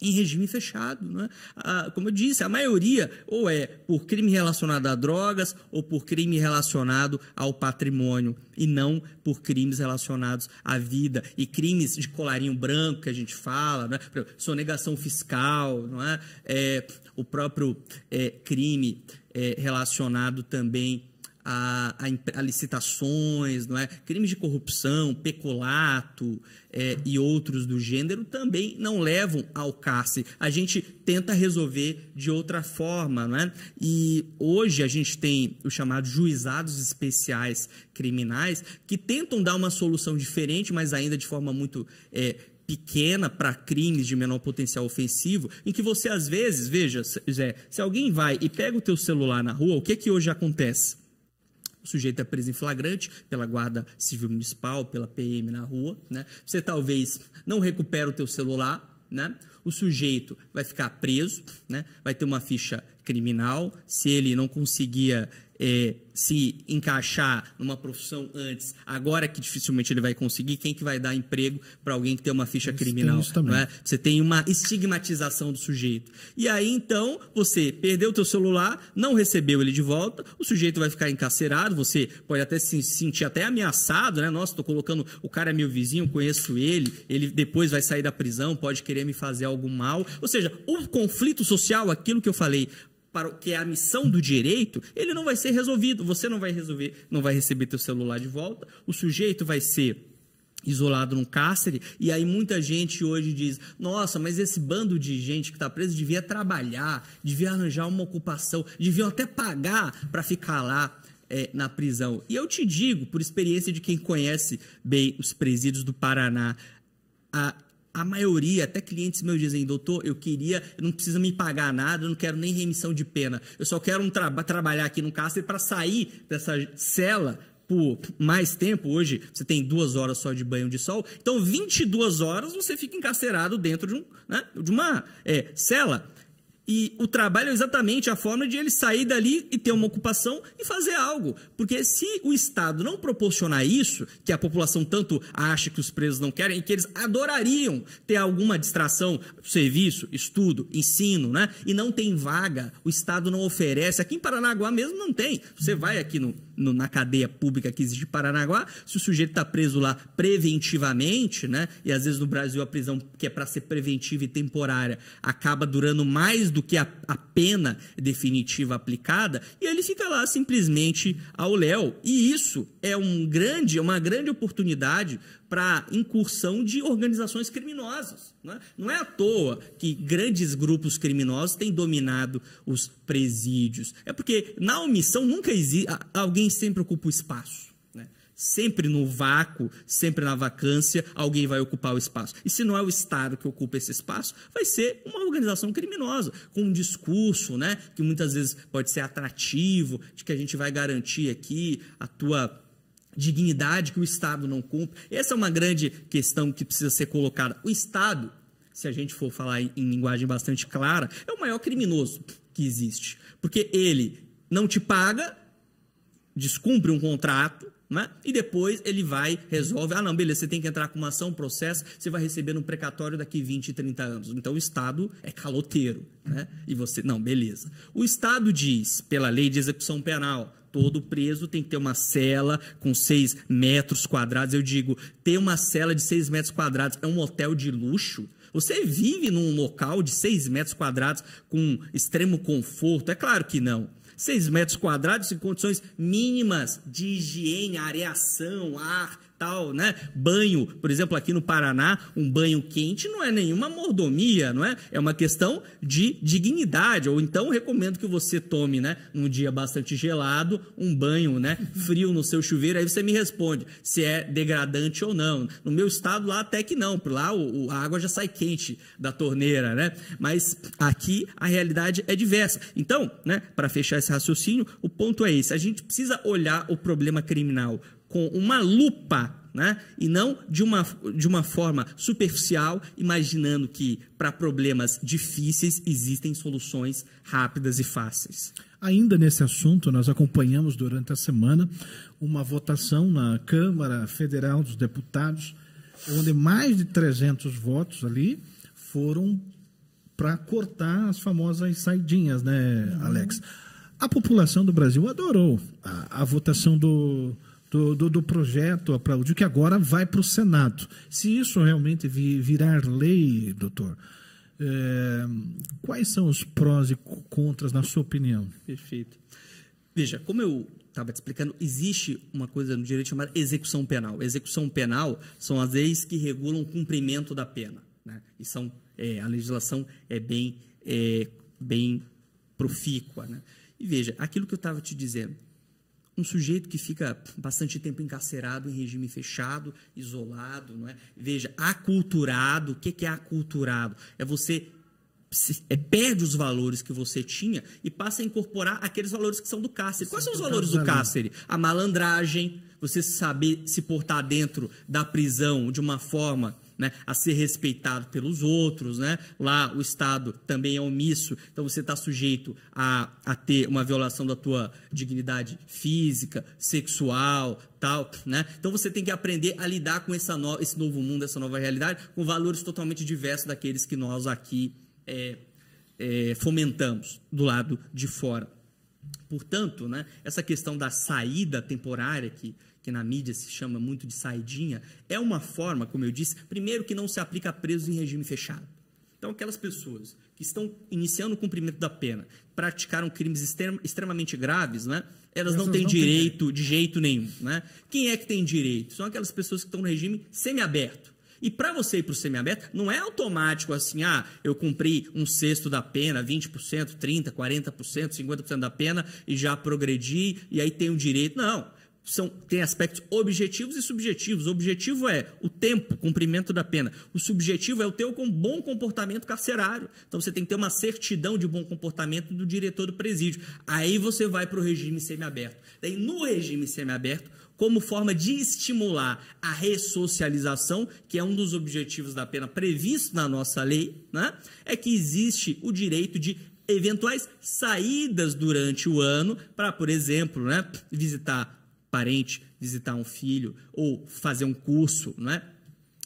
em regime fechado. Né? Ah, como eu disse, a maioria ou é por crime relacionado a drogas ou por crime relacionado ao patrimônio e não por crimes relacionados à vida e crimes de colarinho branco que a gente fala, né? sonegação fiscal, não é? é o próprio é, crime é, relacionado também a, a, a, licitações, não é? crimes de corrupção, peculato é, e outros do gênero também não levam ao cárcere. A gente tenta resolver de outra forma. Não é? E hoje a gente tem os chamados juizados especiais criminais que tentam dar uma solução diferente, mas ainda de forma muito é, pequena para crimes de menor potencial ofensivo, em que você às vezes, veja, Zé, se alguém vai e pega o teu celular na rua, o que que hoje acontece? O sujeito é preso em flagrante pela Guarda Civil Municipal, pela PM na rua, né? Você talvez não recupera o teu celular, né? O sujeito vai ficar preso, né? Vai ter uma ficha criminal. Se ele não conseguia é, se encaixar numa profissão antes, agora que dificilmente ele vai conseguir, quem que vai dar emprego para alguém que tem uma ficha criminal? Não é? Você tem uma estigmatização do sujeito. E aí, então, você perdeu o teu celular, não recebeu ele de volta, o sujeito vai ficar encarcerado, você pode até se sentir até ameaçado, né? Nossa, estou colocando, o cara é meu vizinho, conheço ele, ele depois vai sair da prisão, pode querer me fazer algo mal. Ou seja, o conflito social, aquilo que eu falei, para que é a missão do direito, ele não vai ser resolvido. Você não vai resolver, não vai receber teu celular de volta. O sujeito vai ser isolado num cárcere e aí muita gente hoje diz nossa mas esse bando de gente que está preso devia trabalhar devia arranjar uma ocupação deviam até pagar para ficar lá é, na prisão e eu te digo por experiência de quem conhece bem os presídios do Paraná a, a maioria, até clientes meus dizem, doutor, eu queria, não precisa me pagar nada, eu não quero nem remissão de pena. Eu só quero um tra trabalhar aqui no cárcere para sair dessa cela por mais tempo. Hoje você tem duas horas só de banho de sol. Então, 22 horas você fica encarcerado dentro de, um, né, de uma é, cela. E o trabalho é exatamente a forma de ele sair dali e ter uma ocupação e fazer algo. Porque se o Estado não proporcionar isso, que a população tanto acha que os presos não querem, e que eles adorariam ter alguma distração, serviço, estudo, ensino, né? E não tem vaga, o Estado não oferece. Aqui em Paranaguá mesmo não tem. Você vai aqui no, no na cadeia pública que existe em Paranaguá, se o sujeito está preso lá preventivamente, né? E às vezes no Brasil a prisão que é para ser preventiva e temporária acaba durando mais do do que a, a pena definitiva aplicada, e ele fica lá simplesmente ao léu. E isso é um grande, uma grande oportunidade para incursão de organizações criminosas. Não é? não é à toa que grandes grupos criminosos têm dominado os presídios. É porque na omissão nunca existe. Alguém sempre ocupa o espaço. Sempre no vácuo, sempre na vacância, alguém vai ocupar o espaço. E se não é o Estado que ocupa esse espaço, vai ser uma organização criminosa, com um discurso, né, que muitas vezes pode ser atrativo, de que a gente vai garantir aqui a tua dignidade que o Estado não cumpre. Essa é uma grande questão que precisa ser colocada. O Estado, se a gente for falar em linguagem bastante clara, é o maior criminoso que existe, porque ele não te paga, descumpre um contrato, né? e depois ele vai, resolve, ah não, beleza, você tem que entrar com uma ação, processo, você vai receber um precatório daqui 20, 30 anos. Então o Estado é caloteiro, né? E você, não, beleza. O Estado diz, pela lei de execução penal, todo preso tem que ter uma cela com 6 metros quadrados. Eu digo, ter uma cela de 6 metros quadrados é um hotel de luxo? Você vive num local de 6 metros quadrados com extremo conforto? É claro que não. 6 metros quadrados em condições mínimas de higiene, areação, ar, tal, né? Banho, por exemplo, aqui no Paraná, um banho quente não é nenhuma mordomia, não é? É uma questão de dignidade. Ou então recomendo que você tome, né, num dia bastante gelado, um banho, né, frio no seu chuveiro. Aí você me responde se é degradante ou não. No meu estado lá até que não, por lá o, o, a água já sai quente da torneira, né? Mas aqui a realidade é diversa. Então, né, para fechar esse raciocínio, o ponto é esse: a gente precisa olhar o problema criminal com uma lupa, né? e não de uma, de uma forma superficial, imaginando que para problemas difíceis existem soluções rápidas e fáceis. Ainda nesse assunto, nós acompanhamos durante a semana uma votação na Câmara Federal dos Deputados, onde mais de 300 votos ali foram para cortar as famosas saidinhas, né, Alex? A população do Brasil adorou a, a votação do, do, do, do projeto aplaudiu, que agora vai para o Senado. Se isso realmente virar lei, doutor, é, quais são os prós e contras, na sua opinião? Perfeito. Veja, como eu estava te explicando, existe uma coisa no direito chamada execução penal. Execução penal são as leis que regulam o cumprimento da pena. Né? E são, é, a legislação é bem, é, bem profícua. Né? E veja, aquilo que eu estava te dizendo, um sujeito que fica bastante tempo encarcerado em regime fechado, isolado, não é? Veja, aculturado. O que é aculturado? É você é, perde os valores que você tinha e passa a incorporar aqueles valores que são do cárcere. Quais são os valores do cárcere? A malandragem, você saber se portar dentro da prisão de uma forma né, a ser respeitado pelos outros. Né? Lá o Estado também é omisso, então você está sujeito a, a ter uma violação da tua dignidade física, sexual, tal. Né? Então você tem que aprender a lidar com essa no, esse novo mundo, essa nova realidade, com valores totalmente diversos daqueles que nós aqui é, é, fomentamos do lado de fora. Portanto, né, essa questão da saída temporária que que na mídia se chama muito de saidinha, é uma forma, como eu disse, primeiro que não se aplica a presos em regime fechado. Então, aquelas pessoas que estão iniciando o cumprimento da pena, praticaram crimes extremamente graves, né? elas não têm não direito tem. de jeito nenhum. Né? Quem é que tem direito? São aquelas pessoas que estão no regime semiaberto. E para você ir para o semiaberto, não é automático assim, ah, eu cumpri um sexto da pena, 20%, 30%, 40%, 50% da pena e já progredi e aí tenho direito. Não são, tem aspectos objetivos e subjetivos. O objetivo é o tempo, cumprimento da pena. O subjetivo é o teu com bom comportamento carcerário. Então você tem que ter uma certidão de bom comportamento do diretor do presídio. Aí você vai para o regime semiaberto. Daí, no regime semiaberto, como forma de estimular a ressocialização, que é um dos objetivos da pena previsto na nossa lei, né? é que existe o direito de eventuais saídas durante o ano para, por exemplo, né, visitar parente visitar um filho ou fazer um curso, não é?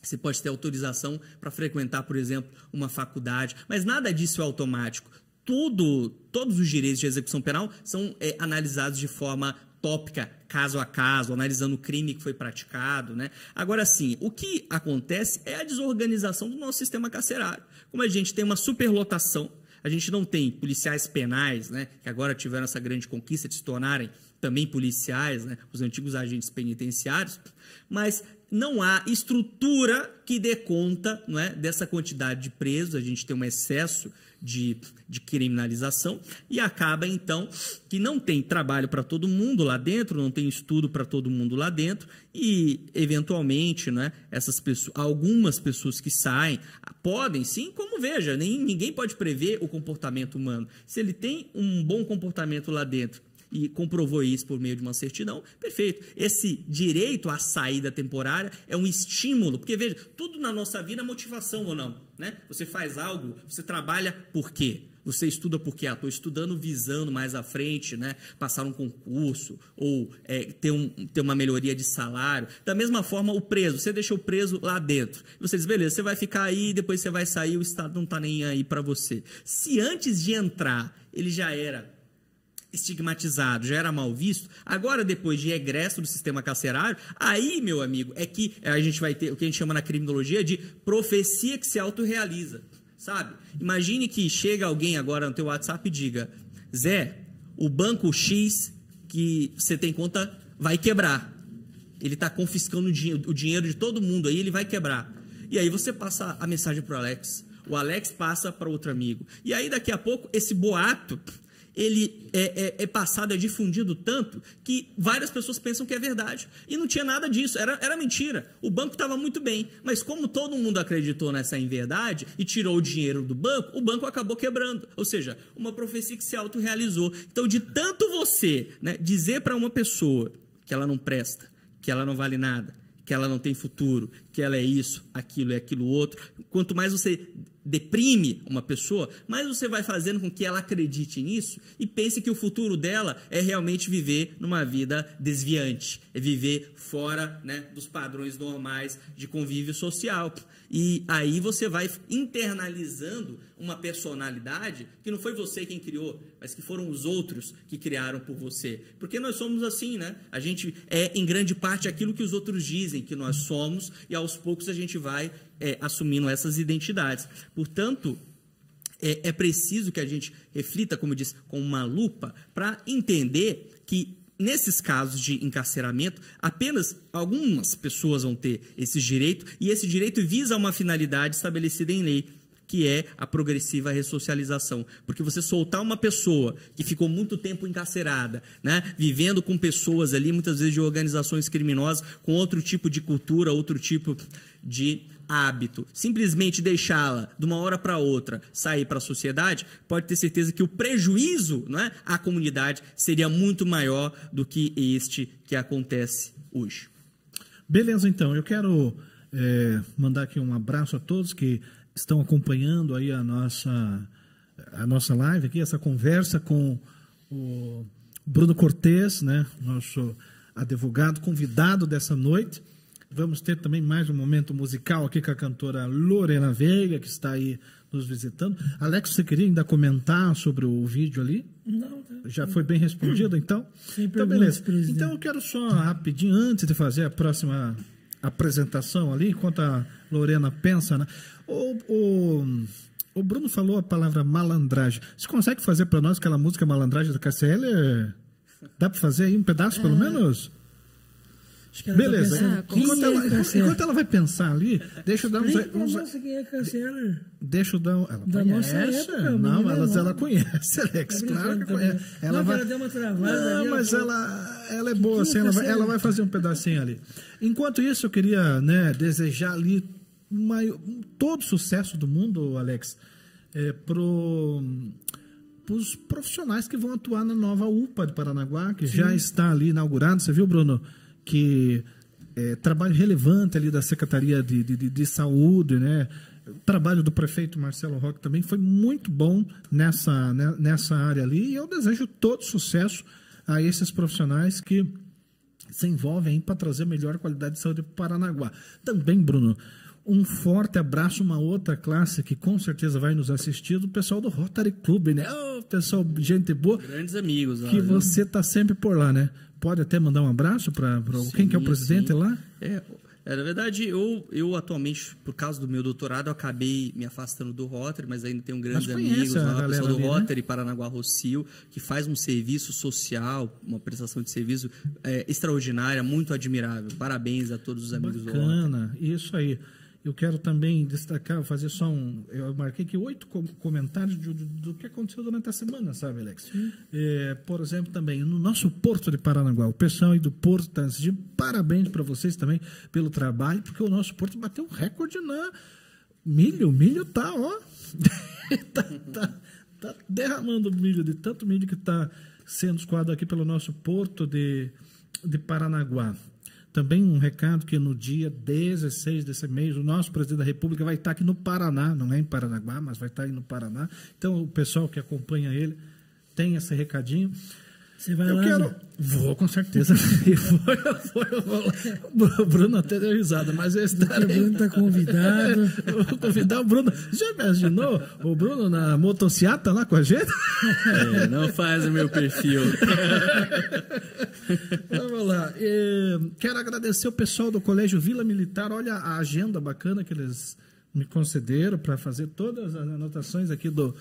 Você pode ter autorização para frequentar, por exemplo, uma faculdade, mas nada disso é automático. Tudo, todos os direitos de execução penal são é, analisados de forma tópica, caso a caso, analisando o crime que foi praticado, né? Agora sim, o que acontece é a desorganização do nosso sistema carcerário. Como a gente tem uma superlotação, a gente não tem policiais penais, né, que agora tiveram essa grande conquista de se tornarem também policiais, né, os antigos agentes penitenciários, mas não há estrutura que dê conta não é, dessa quantidade de presos, a gente tem um excesso de, de criminalização e acaba então que não tem trabalho para todo mundo lá dentro, não tem estudo para todo mundo lá dentro e eventualmente, né, essas pessoas, algumas pessoas que saem podem sim, como veja, nem, ninguém pode prever o comportamento humano. Se ele tem um bom comportamento lá dentro e comprovou isso por meio de uma certidão, perfeito. Esse direito à saída temporária é um estímulo, porque veja, tudo na nossa vida é motivação ou não, né? Você faz algo, você trabalha por quê? Você estuda porque, ah, estou estudando visando mais à frente, né? Passar um concurso ou é, ter, um, ter uma melhoria de salário. Da mesma forma, o preso, você deixa o preso lá dentro. Você diz, beleza, você vai ficar aí, depois você vai sair, o Estado não está nem aí para você. Se antes de entrar ele já era estigmatizado, já era mal visto, agora depois de regresso do sistema carcerário, aí, meu amigo, é que a gente vai ter o que a gente chama na criminologia de profecia que se autorrealiza sabe? Imagine que chega alguém agora no teu WhatsApp e diga: Zé, o banco X que você tem conta vai quebrar. Ele está confiscando o dinheiro de todo mundo aí, ele vai quebrar. E aí você passa a mensagem para o Alex. O Alex passa para outro amigo. E aí daqui a pouco esse boato ele é, é, é, passado, é difundido tanto que várias pessoas pensam que é verdade. E não tinha nada disso, era, era mentira. O banco estava muito bem, mas como todo mundo acreditou nessa inverdade e tirou o dinheiro do banco, o banco acabou quebrando. Ou seja, uma profecia que se autorrealizou. Então, de tanto você né, dizer para uma pessoa que ela não presta, que ela não vale nada, que ela não tem futuro, que ela é isso, aquilo e aquilo outro. Quanto mais você deprime uma pessoa, mais você vai fazendo com que ela acredite nisso e pense que o futuro dela é realmente viver numa vida desviante, é viver fora né, dos padrões normais de convívio social. E aí você vai internalizando uma personalidade que não foi você quem criou, mas que foram os outros que criaram por você. Porque nós somos assim, né? A gente é em grande parte aquilo que os outros dizem que nós somos e aos poucos a gente vai é, assumindo essas identidades. Portanto, é, é preciso que a gente reflita, como disse, com uma lupa para entender que nesses casos de encarceramento, apenas algumas pessoas vão ter esse direito e esse direito visa uma finalidade estabelecida em lei que é a progressiva ressocialização. Porque você soltar uma pessoa que ficou muito tempo encarcerada, né, vivendo com pessoas ali, muitas vezes de organizações criminosas, com outro tipo de cultura, outro tipo de hábito, simplesmente deixá-la de uma hora para outra sair para a sociedade, pode ter certeza que o prejuízo né, à comunidade seria muito maior do que este que acontece hoje. Beleza, então. Eu quero é, mandar aqui um abraço a todos que estão acompanhando aí a nossa, a nossa live aqui, essa conversa com o Bruno Cortes, né, nosso advogado convidado dessa noite. Vamos ter também mais um momento musical aqui com a cantora Lorena Veiga, que está aí nos visitando. Alex, você queria ainda comentar sobre o vídeo ali? Não. Tá. Já foi bem respondido, então? Sim, então, beleza. Então, eu quero só rapidinho, antes de fazer a próxima apresentação ali, enquanto a Lorena pensa, né? O, o, o Bruno falou a palavra malandragem. Você consegue fazer para nós aquela música malandragem da KCL? Dá para fazer aí um pedaço, pelo é. menos? Beleza. Tá enquanto, ela, enquanto, ela, vai pensar ali, deixa eu dar uns. uns quem é. Deixa eu dar. Ela da conhece? Época, não, ela, ela conhece, Alex. Tá claro que conhece. Ela não, vai... ela deu uma travada. Não, mas ela, ela é boa, assim, ela vai, ela vai fazer um pedacinho ali. Enquanto isso, eu queria né, desejar ali uma, todo sucesso do mundo, Alex, é, pro para os profissionais que vão atuar na nova UPA de Paranaguá, que Sim. já está ali inaugurado. Você viu, Bruno? Que é, trabalho relevante ali da Secretaria de, de, de, Saúde, né? O trabalho do prefeito Marcelo Roque também foi muito bom nessa, né, nessa área ali e eu desejo todo sucesso a esses profissionais que se envolvem para trazer melhor qualidade de saúde para Paranaguá. Também, Bruno, um forte abraço, uma outra classe que com certeza vai nos assistir, do pessoal do Rotary Club, né? Oh, pessoal, gente boa. Grandes amigos. Que você está sempre por lá, né? Pode até mandar um abraço para quem que é o presidente sim. lá? É, é, na verdade, eu, eu atualmente, por causa do meu doutorado, acabei me afastando do Rotary, mas ainda tenho grandes amigos lá, o pessoal do ali, Rotary, né? Paranaguá Rocio, que faz um serviço social, uma prestação de serviço é, extraordinária, muito admirável. Parabéns a todos os amigos Bacana, do Rotary. Bacana, isso aí. Eu quero também destacar, fazer só um. Eu marquei aqui oito comentários do, do, do, que aconteceu durante a semana, sabe, Alex? É, por exemplo, também no nosso Porto de Paranaguá, o pessoal aí do Porto está de parabéns para vocês também pelo trabalho, porque o nosso Porto bateu um recorde na milho. O milho tá, ó. tá, tá, tá derramando milho, de tanto milho que está sendo escoado aqui pelo nosso porto de, de Paranaguá. Também um recado que no dia 16 desse mês, o nosso presidente da República vai estar aqui no Paraná, não é em Paranaguá, mas vai estar aí no Paraná. Então, o pessoal que acompanha ele tem esse recadinho. Você vai eu lá? quero. Vou, com certeza. Eu vou, eu vou, eu vou. O Bruno até deu risada, mas eu O estarei. Bruno está convidado. Eu Vou convidar o Bruno. Já imaginou o Bruno na motociata lá com a gente? É, não faz o meu perfil. Vamos lá. Quero agradecer o pessoal do Colégio Vila Militar. Olha a agenda bacana que eles me concederam para fazer todas as anotações aqui do,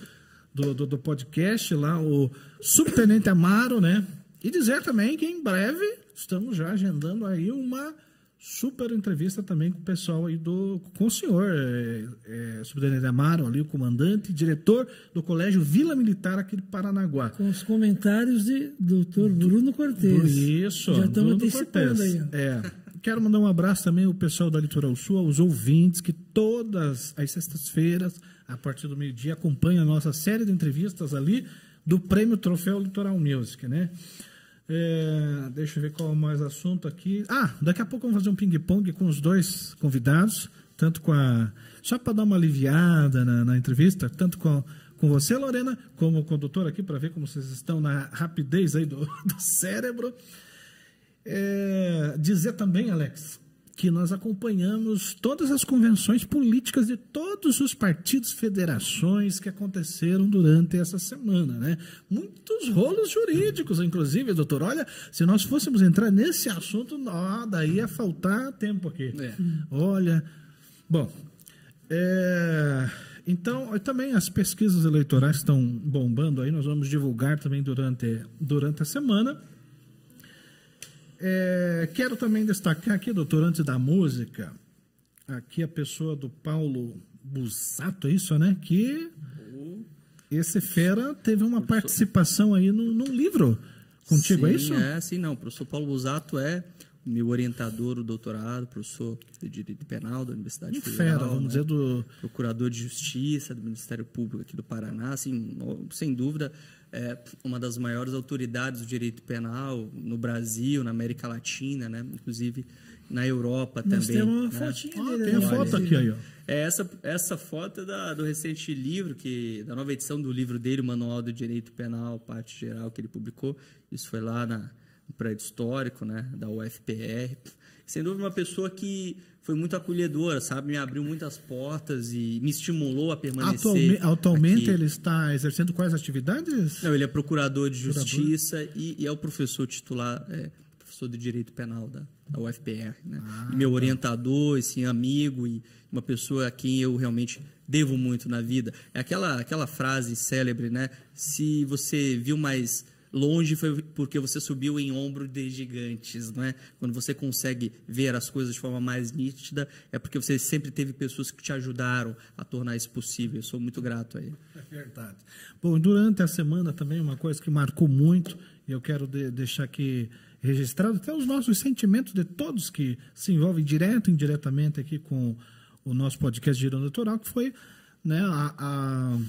do, do- do podcast lá, o Subtenente Amaro, né? E dizer também que em breve estamos já agendando aí uma super entrevista também com o pessoal aí do com o senhor eh, eh, Subtenente Amaro ali o comandante diretor do Colégio Vila Militar aqui de Paranaguá. Com os comentários de Dr. Bruno Cortez. Isso, Já estamos antecipando aí. ó. É. Quero mandar um abraço também ao pessoal da Litoral Sul, aos ouvintes que todas as sextas-feiras, a partir do meio-dia, acompanham a nossa série de entrevistas ali do Prêmio Troféu Litoral Music, né? É, deixa eu ver qual mais assunto aqui. Ah, daqui a pouco vamos fazer um ping-pong com os dois convidados, tanto com a. Só para dar uma aliviada na, na entrevista, tanto com, com você, Lorena, como com o doutor aqui, para ver como vocês estão na rapidez aí do, do cérebro. É, dizer também, Alex, que nós acompanhamos todas as convenções políticas de todos os partidos, federações que aconteceram durante essa semana, né? Muitos rolos jurídicos, inclusive, doutor. Olha, se nós fôssemos entrar nesse assunto, ó, daí ia faltar tempo aqui. É. Olha, bom, é, então também as pesquisas eleitorais estão bombando aí, nós vamos divulgar também durante, durante a semana. É, quero também destacar aqui, doutor, antes da música, aqui a pessoa do Paulo Busato, é isso, né? Que esse fera teve uma participação aí num, num livro contigo, sim, é isso? É, sim, não. O professor Paulo Busato é meu orientador, o doutorado, professor de Direito Penal da Universidade Um Federal. fera, vamos né? dizer, do, procurador de justiça do Ministério Público aqui do Paraná, assim, sem dúvida, é uma das maiores autoridades do direito penal no Brasil, na América Latina, né? inclusive na Europa Nós também. temos uma né? fotinha Ah, dele. tem a foto aqui aí, ó. É essa, essa foto é da, do recente livro, que, da nova edição do livro dele, o Manual do Direito Penal, parte geral, que ele publicou. Isso foi lá na, no prédio histórico né, da UFPR. Sem dúvida, uma pessoa que foi muito acolhedora, sabe? Me abriu muitas portas e me estimulou a permanecer. Atualme- atualmente aqui. ele está exercendo quais atividades? Não, ele é procurador de Procurador? justiça e, e é o professor titular, é, professor de direito penal da, da UFPR. Né? Ah, E tá. meu orientador, esse amigo e uma pessoa a quem eu realmente devo muito na vida. É aquela, aquela frase célebre, né? Se você viu mais longe foi porque você subiu em ombro de gigantes, não é? Quando você consegue ver as coisas de forma mais nítida, é porque você sempre teve pessoas que te ajudaram a tornar isso possível. Eu sou muito grato a ele. É verdade. Bom, durante a semana também uma coisa que marcou muito, e eu quero de- deixar aqui registrado até os nossos sentimentos de todos que se envolvem direto e indiretamente aqui com o nosso podcast Girão Doutoral, que foi né, a, a,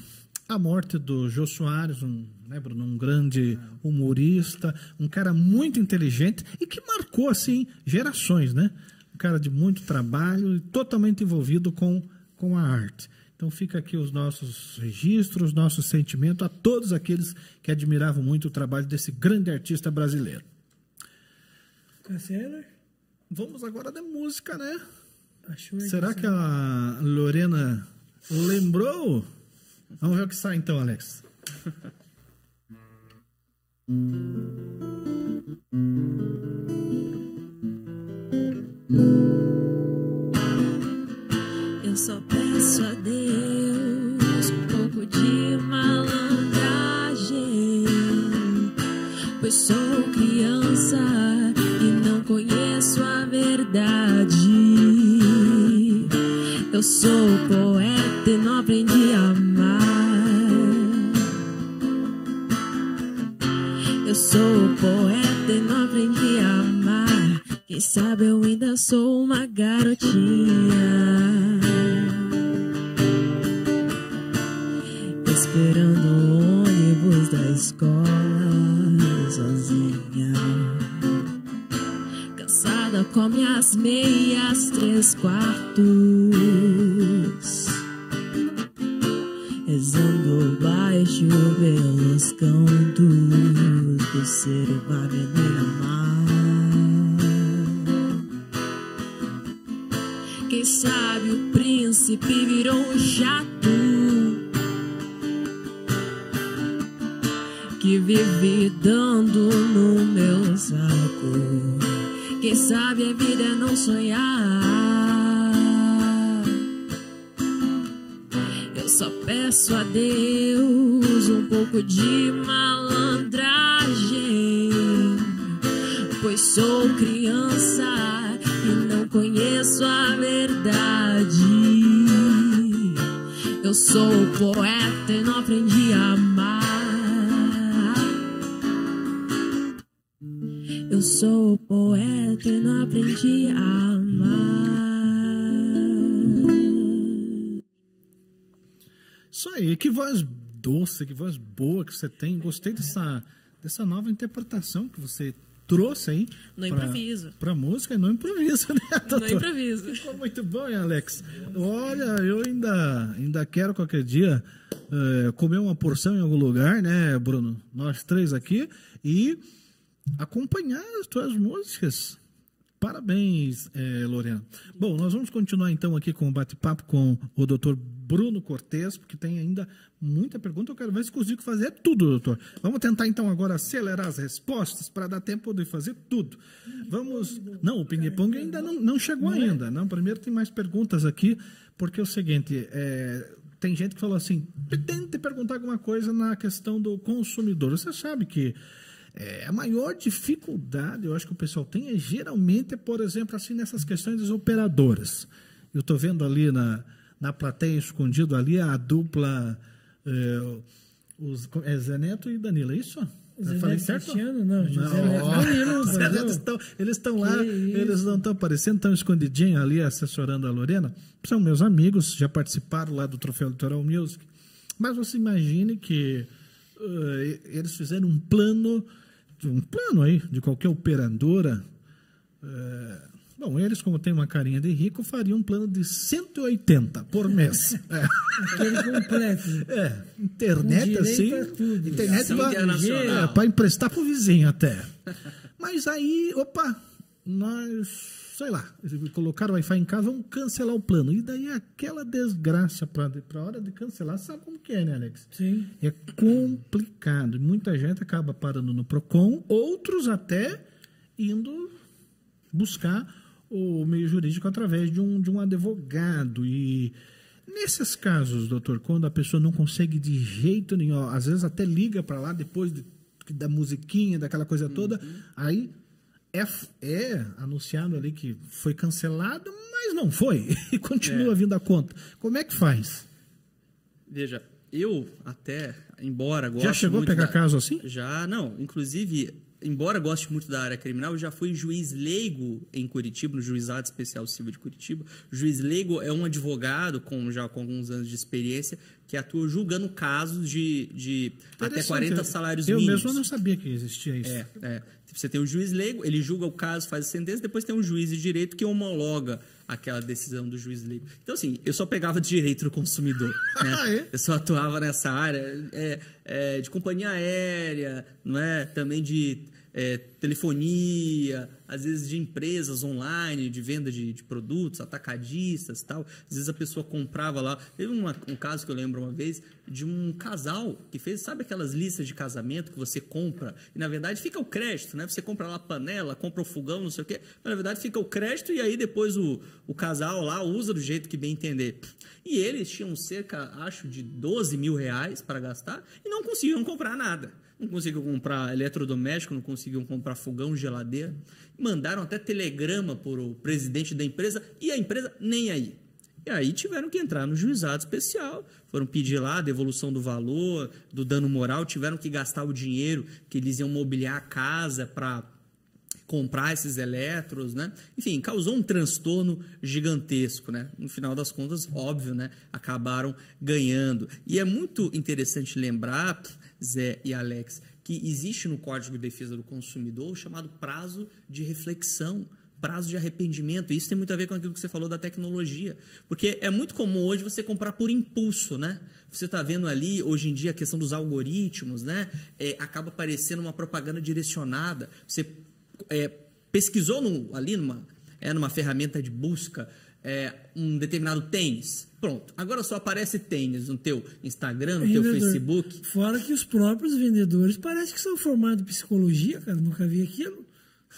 a morte do Jô Soares, um, né, Bruno, um grande humorista, um cara muito inteligente e que marcou assim gerações, né? Um cara de muito trabalho e totalmente envolvido com, com a arte. Então fica aqui os nossos registros, nossos sentimentos a todos aqueles que admiravam muito o trabalho desse grande artista brasileiro. Cassiano, Vamos agora de música, né? aí, Será que Cassiano? a Lorena lembrou? Vamos ver o que sai então, Alex. Eu só peço a Deus um pouco de malandragem, pois sou criança e não conheço a verdade. Eu sou poeta e não aprendi a amar. Eu sou poeta e não aprendi a amar. Quem sabe eu ainda sou uma garotinha. Esperando o ônibus da escola. Cansada com minhas meias três quartos. Rezando baixo pelos cantos uma menina má. Quem sabe o príncipe virou um chato que vive dando no meu saco. Quem sabe a vida é não sonhar. Eu só peço a Deus um pouco de malandragem, sou criança e não conheço a verdade. Eu sou poeta e não aprendi a amar. Eu sou poeta e não aprendi a amar. Isso aí, que voz doce, que voz boa que você tem. Gostei dessa, dessa nova interpretação que você trouxe aí. No pra- improviso. Pra música e não improviso, né, doutor? No improviso. Ficou muito bom, hein, Alex? Olha, eu ainda, ainda quero qualquer dia eh, comer uma porção em algum lugar, né, Bruno? Nós três aqui e acompanhar as tuas músicas. Parabéns, eh, Lorena. Bom, nós vamos continuar então aqui com o bate-papo com o doutor Bruno Cortes, porque tem ainda muita pergunta. Eu quero ver se consigo fazer tudo, doutor. Vamos tentar então agora acelerar as respostas para dar tempo de fazer tudo. Vamos. Não, o ping-pong ainda não, não chegou ainda. Não, primeiro tem mais perguntas aqui, porque é o seguinte. é, tem gente que falou assim: tente perguntar alguma coisa na questão do consumidor. Você sabe que é, a maior dificuldade, eu acho que o pessoal tem, é geralmente, por exemplo, assim, nessas questões das operadoras. Eu estou vendo ali na, na plateia, escondido ali, a dupla é, os, é Zé Neto e Danilo, é isso? Eu Zé falei Neto certo? Cristiano? Não, José Não, Neto. ó, Danilo, Zé. Neto estão- eles estão lá, isso. eles não estão aparecendo, estão escondidinhos ali, assessorando a Lorena. São meus amigos, já participaram lá do Troféu Litoral Music. Mas você imagine que eh, eles fizeram um plano, um plano aí de qualquer operadora. eh, bom, eles, como têm uma carinha de rico, fariam um plano de 180 por mês. É. Aquele completo. É, internet assim. tudo. Internet internacional. é, emprestar pro vizinho até. Mas aí, opa, nós, sei lá, colocaram o Wi-Fi em casa, vamos cancelar o plano. E daí aquela desgraça pra, pra hora de cancelar, sabe como que é, né, Alex? Sim. É complicado. Muita gente acaba parando no PROCON, outros até indo buscar o meio jurídico através de um, de um advogado. E nesses casos, doutor, quando a pessoa não consegue de jeito nenhum, às vezes até liga para lá depois de- da musiquinha, daquela coisa toda, aí é, é anunciado ali que foi cancelado, mas não foi. E continua vindo a conta. Como é que faz? Veja, eu até, embora goste Já chegou a pegar da- caso assim? Já, não. Inclusive, embora goste muito da área criminal, eu já fui juiz leigo em Curitiba, no Juizado Especial Civil de Curitiba. Juiz leigo é um advogado com já com alguns anos de experiência que atua julgando casos de, de até Interessante. 40 salários eu mínimos. mesmo não sabia que existia isso. É, é. Você tem o juiz leigo, ele julga o caso, faz a sentença, depois tem um juiz de direito que homologa aquela decisão do juiz leigo. Então, assim, eu só pegava direito do consumidor. né? Ah, é? Eu só atuava nessa área é, é, de companhia aérea, não é? Também de é, telefonia, às vezes de empresas online, de venda de, de produtos, atacadistas tal. Às vezes a pessoa comprava lá. Teve uma- um caso que eu lembro uma vez de um casal que fez, sabe aquelas listas de casamento que você compra e na verdade fica o crédito, né? Você compra lá a panela, compra o fogão, não sei o quê, mas na verdade fica o crédito e aí depois o, o casal lá usa do jeito que bem entender. E eles tinham cerca, acho, de 12 mil reais para gastar e não conseguiam comprar nada. Não conseguiam comprar eletrodoméstico, não conseguiam comprar fogão, geladeira. Mandaram até telegrama para o presidente da empresa e a empresa nem aí. E aí tiveram que entrar no juizado especial, foram pedir lá a devolução do valor, do dano moral, tiveram que gastar o dinheiro que eles iam mobiliar a casa para comprar esses elétrons, né? Enfim, causou um transtorno gigantesco, né? No final das contas, óbvio, né? Acabaram ganhando. E é muito interessante lembrar, Zé e Alex, que existe no Código de Defesa do Consumidor chamado prazo de reflexão, prazo de arrependimento. Isso tem muito a ver com aquilo que você falou da tecnologia. Porque é muito comum hoje você comprar por impulso, né? Você está vendo ali, hoje em dia, a questão dos algoritmos, né? É, acaba aparecendo uma propaganda direcionada. Você é, pesquisou no, ali numa, é, numa ferramenta de busca é, um determinado tênis. Pronto. Agora só aparece tênis no teu Instagram, no Vendedor. teu Facebook. Fora que os próprios vendedores parece que são formados em psicologia, cara. Nunca vi aquilo.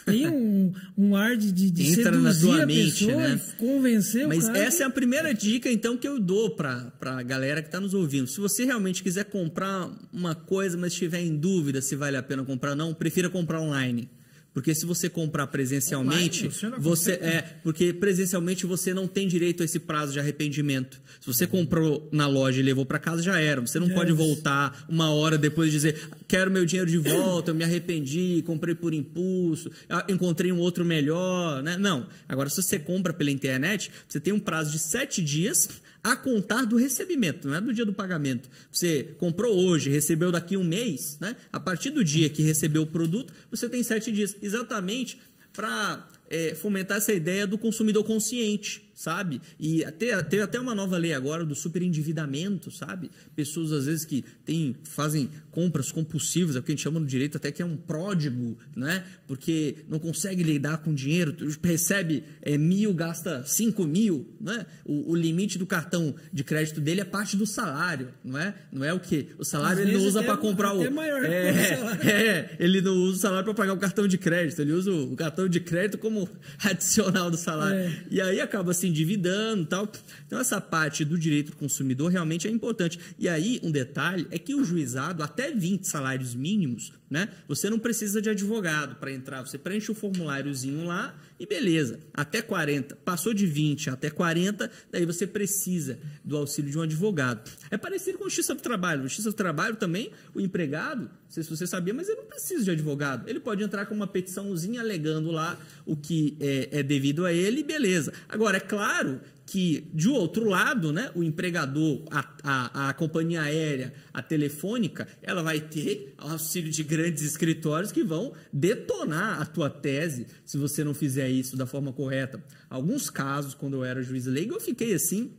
Tem um, um ar de, de, de Entra na tua a mente, pessoa, né? convencer Mas o cara. essa é a primeira dica, então, que eu dou para a galera que está nos ouvindo. Se você realmente quiser comprar uma coisa, mas estiver em dúvida se vale a pena comprar ou não, prefira comprar online. Porque se você comprar presencialmente, Online, você é, porque presencialmente você não tem direito a esse prazo de arrependimento. Se você comprou na loja e levou para casa já era. Você não pode Yes. voltar uma hora depois e dizer: "Quero meu dinheiro de volta, eu me arrependi, comprei por impulso, ah, encontrei um outro melhor", né? Não. Agora se você compra pela internet, você tem um prazo de sete dias a contar do recebimento, não é do dia do pagamento. Você comprou hoje, recebeu daqui um mês, né? A partir do dia que recebeu o produto, você tem sete dias, exatamente para fomentar essa ideia do consumidor consciente, sabe? E até, teve até uma nova lei agora do superendividamento, sabe? Pessoas às vezes que têm, fazem compras compulsivas, é o que a gente chama no direito até que é um pródigo, né? Porque não consegue lidar com dinheiro, recebe é, mil, gasta cinco mil, né? O, o limite do cartão de crédito dele é parte do salário, não é? Não é o que o salário Às ele não usa para comprar o maior que o é, é, ele não usa o salário para pagar o cartão de crédito, ele usa o cartão de crédito como adicional do salário. É. E aí acaba endividando e tal. Então, essa parte do direito do consumidor realmente é importante. E aí, um detalhe é que o juizado, até 20 salários mínimos, né? Você não precisa de advogado para entrar. Você preenche o formuláriozinho lá e beleza. Até 40. Passou de 20 até 40, daí você precisa do auxílio de um advogado. É parecido com a Justiça do Trabalho. Na Justiça do Trabalho também, o empregado, não sei se você sabia, mas ele não precisa de advogado. Ele pode entrar com uma petiçãozinha alegando lá o que é, é devido a ele e beleza. Agora, é claro que, de outro lado, né, o empregador, a, a, a companhia aérea, a telefônica, ela vai ter auxílio de grandes escritórios que vão detonar a tua tese se você não fizer isso da forma correta. Alguns casos, quando eu era juiz leigo, eu fiquei assim,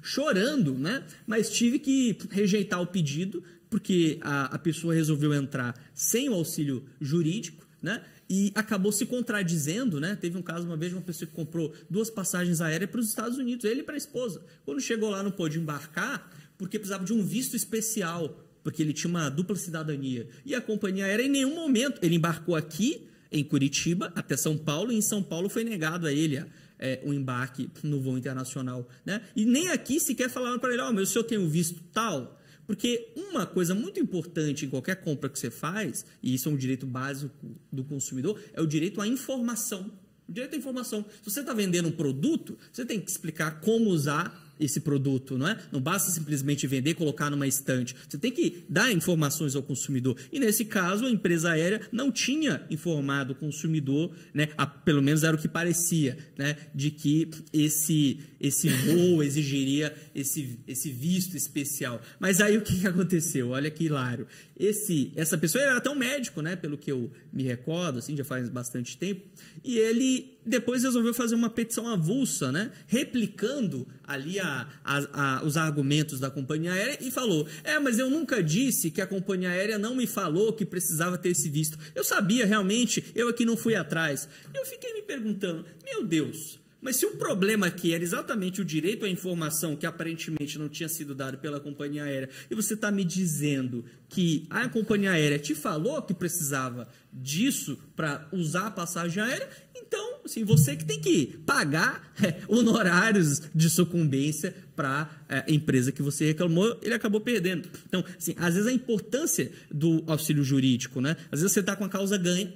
chorando, né? Mas tive que rejeitar o pedido porque a, a pessoa resolveu entrar sem o auxílio jurídico, né? E acabou se contradizendo, né? Teve um caso uma vez de uma pessoa que comprou duas passagens aéreas para os Estados Unidos, ele para a esposa. Quando chegou lá não pôde embarcar porque precisava de um visto especial, porque ele tinha uma dupla cidadania. E a companhia aérea em nenhum momento ele embarcou aqui em Curitiba até São Paulo e em São Paulo foi negado a ele é, um embarque no voo internacional, né? E nem aqui sequer falaram para ele, ó, mas o senhor tem o visto tal? Porque uma coisa muito importante em qualquer compra que você faz, e isso é um direito básico do consumidor, é o direito à informação. O direito à informação. Se você está vendendo um produto, você tem que explicar como usar esse produto, não é? Não basta simplesmente vender e colocar numa estante. Você tem que dar informações ao consumidor. E nesse caso, a empresa aérea não tinha informado o consumidor, né? A, pelo menos era o que parecia, né? De que esse esse voo exigiria esse, esse visto especial. Mas aí o que, aconteceu? Olha que hilário. Esse, essa pessoa era até um médico, né? Pelo que eu me recordo, assim, já faz bastante tempo. E ele depois resolveu fazer uma petição avulsa, né? Replicando ali a, a, a, os argumentos da companhia aérea e falou: É, mas eu nunca disse que a companhia aérea não me falou que precisava ter esse visto. Eu sabia realmente, eu aqui não fui atrás. Eu fiquei me perguntando: Meu Deus. Mas se o problema aqui era exatamente o direito à informação que aparentemente não tinha sido dado pela companhia aérea, e você está me dizendo que a companhia aérea te falou que precisava disso para usar a passagem aérea, então, assim, você que tem que pagar é, honorários de sucumbência para a é, empresa que você reclamou, ele acabou perdendo. Então, assim, às vezes a importância do auxílio jurídico, né? Às vezes você está com a causa ganha,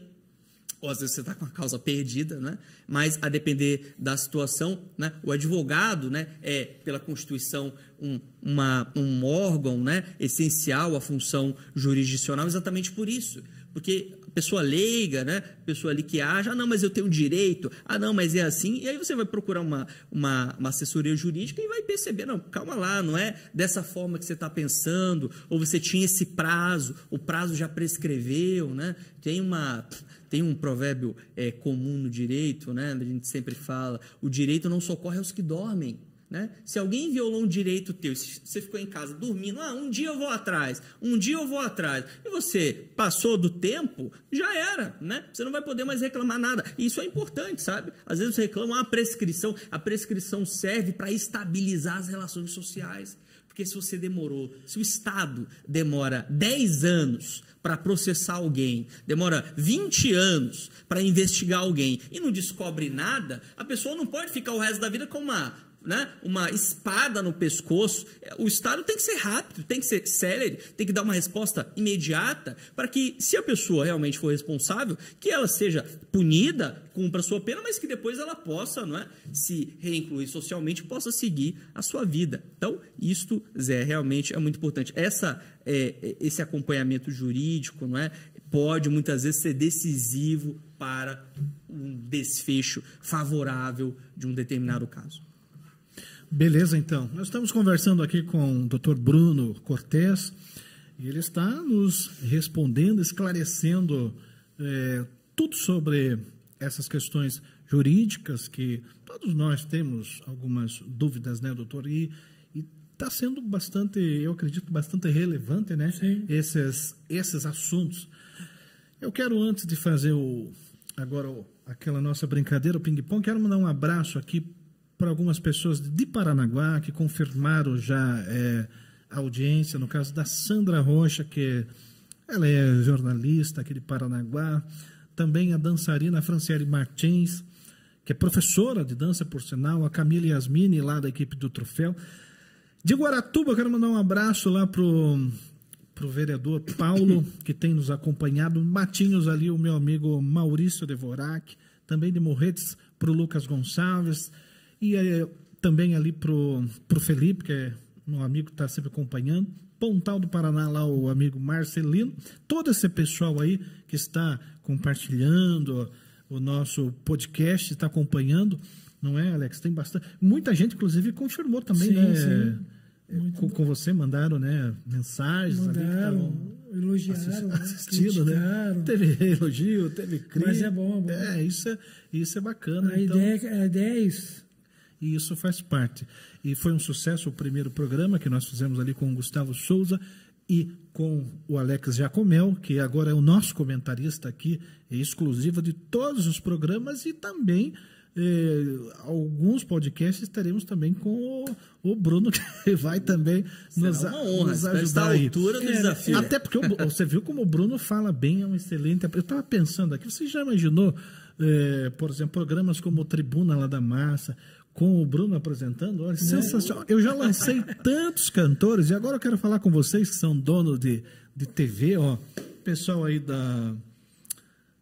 ou às vezes você está com a causa perdida, né? mas a depender da situação, né? o advogado né? é, pela Constituição, um, uma, um órgão né? essencial à função jurisdicional exatamente por isso. Porque pessoa leiga, né? Pessoa ali que acha, ah, não, mas eu tenho direito, ah, não, mas é assim. E aí você vai procurar uma, uma, uma assessoria jurídica e vai perceber, não, calma lá, não é dessa forma que você está pensando, ou você tinha esse prazo, o prazo já prescreveu, né? Tem uma tem um provérbio é, comum no direito, né? A gente sempre fala: o direito não socorre aos que dormem. Né? Se alguém violou um direito teu, se você ficou em casa dormindo, ah, um dia eu vou atrás, um dia eu vou atrás, e você passou do tempo, já era, né? Você não vai poder mais reclamar nada. E isso é importante, sabe? Às vezes você reclama a prescrição, a prescrição serve para estabilizar as relações sociais. Porque se você demorou, se o Estado demora 10 anos para processar alguém, demora 20 anos para investigar alguém e não descobre nada, a pessoa não pode ficar o resto da vida com uma né, uma espada no pescoço. O Estado tem que ser rápido, tem que ser célere, tem que dar uma resposta imediata para que, se a pessoa realmente for responsável, que ela seja punida, cumpra a sua pena, mas que depois ela possa não é, se reincluir socialmente, possa seguir a sua vida. Então, isto, Zé, realmente é muito importante. Essa, é, esse acompanhamento jurídico não é, pode muitas vezes ser decisivo para um desfecho favorável de um determinado caso. Beleza, então. Nós estamos conversando aqui com o Dr. Bruno Cortes e ele está nos respondendo, esclarecendo é, tudo sobre essas questões jurídicas que todos nós temos algumas dúvidas, né, doutor? E está sendo bastante, eu acredito, bastante relevante, né? Sim. Esses, esses assuntos. Eu quero, antes de fazer o, agora o, aquela nossa brincadeira, o ping-pong, quero mandar um abraço aqui para algumas pessoas de Paranaguá que confirmaram já é, a audiência, no caso da Sandra Rocha, que ela é jornalista aqui de Paranaguá, também a dançarina Franciele Martins, que é professora de dança, por sinal, a Camila Yasmini, lá da equipe do Troféu. De Guaratuba, quero mandar um abraço lá pro pro vereador Paulo, que tem nos acompanhado, Matinhos ali, o meu amigo Maurício Devorac, também de Morretes, para o Lucas Gonçalves, e é, também ali pro, pro Felipe, que é um amigo que está sempre acompanhando. Pontal do Paraná, lá o amigo Marcelino. Todo esse pessoal aí que está compartilhando o nosso podcast, está acompanhando. Não é, Alex? Tem bastante. Muita gente, inclusive, confirmou também, sim, né? Sim. É, com, com, você mandaram, né? Mensagens mandaram, elogiaram, assistindo, né? Teve elogio, teve crítica. Mas é bom, é bom. É, isso é, isso é bacana. A, então... ideia, a ideia é isso e isso faz parte. E foi um sucesso o primeiro programa que nós fizemos ali com o Gustavo Souza e com o Alex Jacomel, que agora é o nosso comentarista aqui, é exclusivo de todos os programas e também eh, alguns podcasts teremos também com o, o, Bruno, que vai também nos, honra, nos ajudar. A altura do desafio. Até porque o, você viu como o Bruno fala bem, é um excelente. Eu estava pensando aqui, você já imaginou, eh, por exemplo, programas como o Tribuna lá da Massa, com o Bruno apresentando, olha, sensacional. Eu já lancei tantos cantores e agora eu quero falar com vocês que são donos de, de TV, ó, pessoal aí da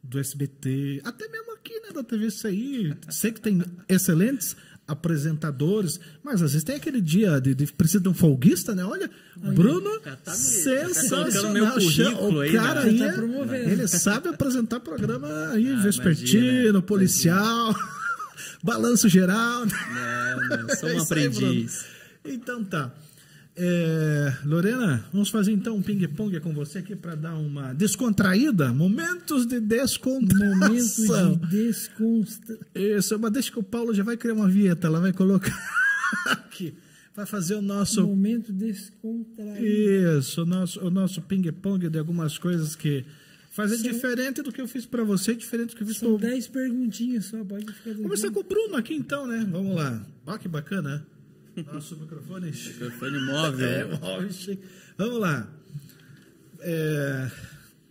do SBT, até mesmo aqui, né, da TV CI, sei que tem excelentes apresentadores, mas às vezes tem aquele dia de, de precisa de um folguista, né? Olha, Bruno, tá sensacional. o aí, cara né? aí, tá ele sabe apresentar programa aí, ah, vespertino, imagina, policial. Imagina. balanço geral. Não, não, sou um é aprendiz. então tá. É, Lorena, vamos fazer então um ping-pong com você aqui para dar uma descontraída. Momentos de descontração. Momentos de descontração. Isso, mas deixa que o Paulo já vai criar uma vinheta, ela vai colocar aqui. Vai fazer o nosso. Momento descontraído. Isso, o nosso, o nosso ping-pong de algumas coisas que Fazer São... diferente do que eu fiz para você, diferente do que eu fiz para São 10 perguntinhas só, pode ficar Começar com o Bruno aqui então, né? Vamos lá. Olha que bacana. Nosso microfone. microfone móvel. É, móvel. Vamos lá. É,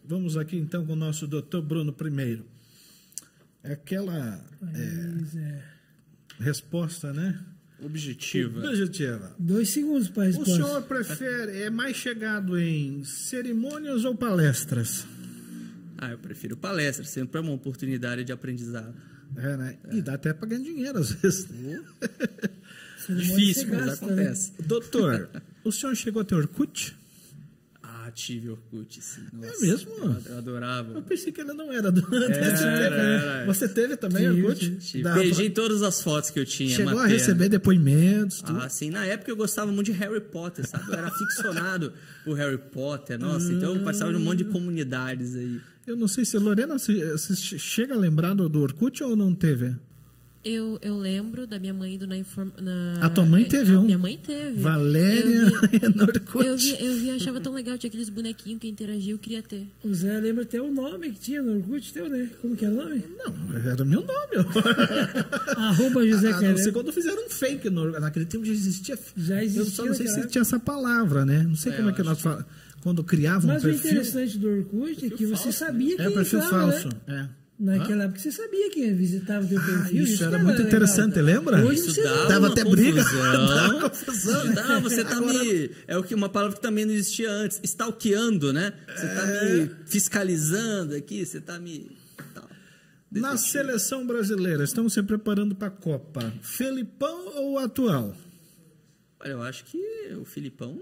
vamos aqui então com o nosso doutor Bruno primeiro. Aquela é, é. resposta, né? Objetiva. Objetiva. Dois segundos para responder. O senhor prefere, é mais chegado em cerimônias ou palestras? Ah, eu prefiro palestra, sempre é uma oportunidade de aprendizado. É, né? É. E dá até para ganhar dinheiro às vezes. Difícil, mas acontece. Doutor, o senhor chegou a ter Orkut? Ah, tive Orkut, sim. Nossa, mesmo? Eu, eu adorava. Eu pensei que ele não era do né? era. Você teve também, Tive, Orkut? Tive. Da- Beijei todas as fotos que eu tinha. Chegou a receber depoimentos, tudo. Ah, sim. Na época eu gostava muito de Harry Potter, sabe? Eu era ficcionado por Harry Potter, nossa. Então eu participava de um monte de comunidades aí. Eu não sei se Lorena se, se chega a lembrar do, do Orkut ou não teve? Eu, eu lembro da minha mãe indo na, inform... na... A tua mãe teve a um? Minha mãe teve. Valéria Eu via, no Orkut. eu via, eu via, achava tão legal, tinha aqueles bonequinhos que interagia, eu queria ter. O Zé lembra até o nome que tinha no Orkut, teu, né? Como que era o nome? Não, era meu nome. Arroba José A não Carneiro. ser quando fizeram um fake. No, naquele tempo já existia. Já existia Eu só não sei se tinha essa palavra, né? Não sei É, como é que nós falamos. Quando criavam Mas um o perfil. interessante do Orkut é que você sabia É quem perfil entrava, falso. né? É. Naquela época você sabia quem visitava o teu Ah, perfil. isso era que muito legal. interessante, lembra? Hoje Isso dava, não. Dava até briga. Dava confusão, você tá Agora- me. É o que uma palavra que também não existia antes. Stalkeando, né? Você tá me fiscalizando aqui, você tá me. tal. Na seleção brasileira, estamos se preparando para a Copa. Felipão ou atual? Olha, eu acho que o Filipão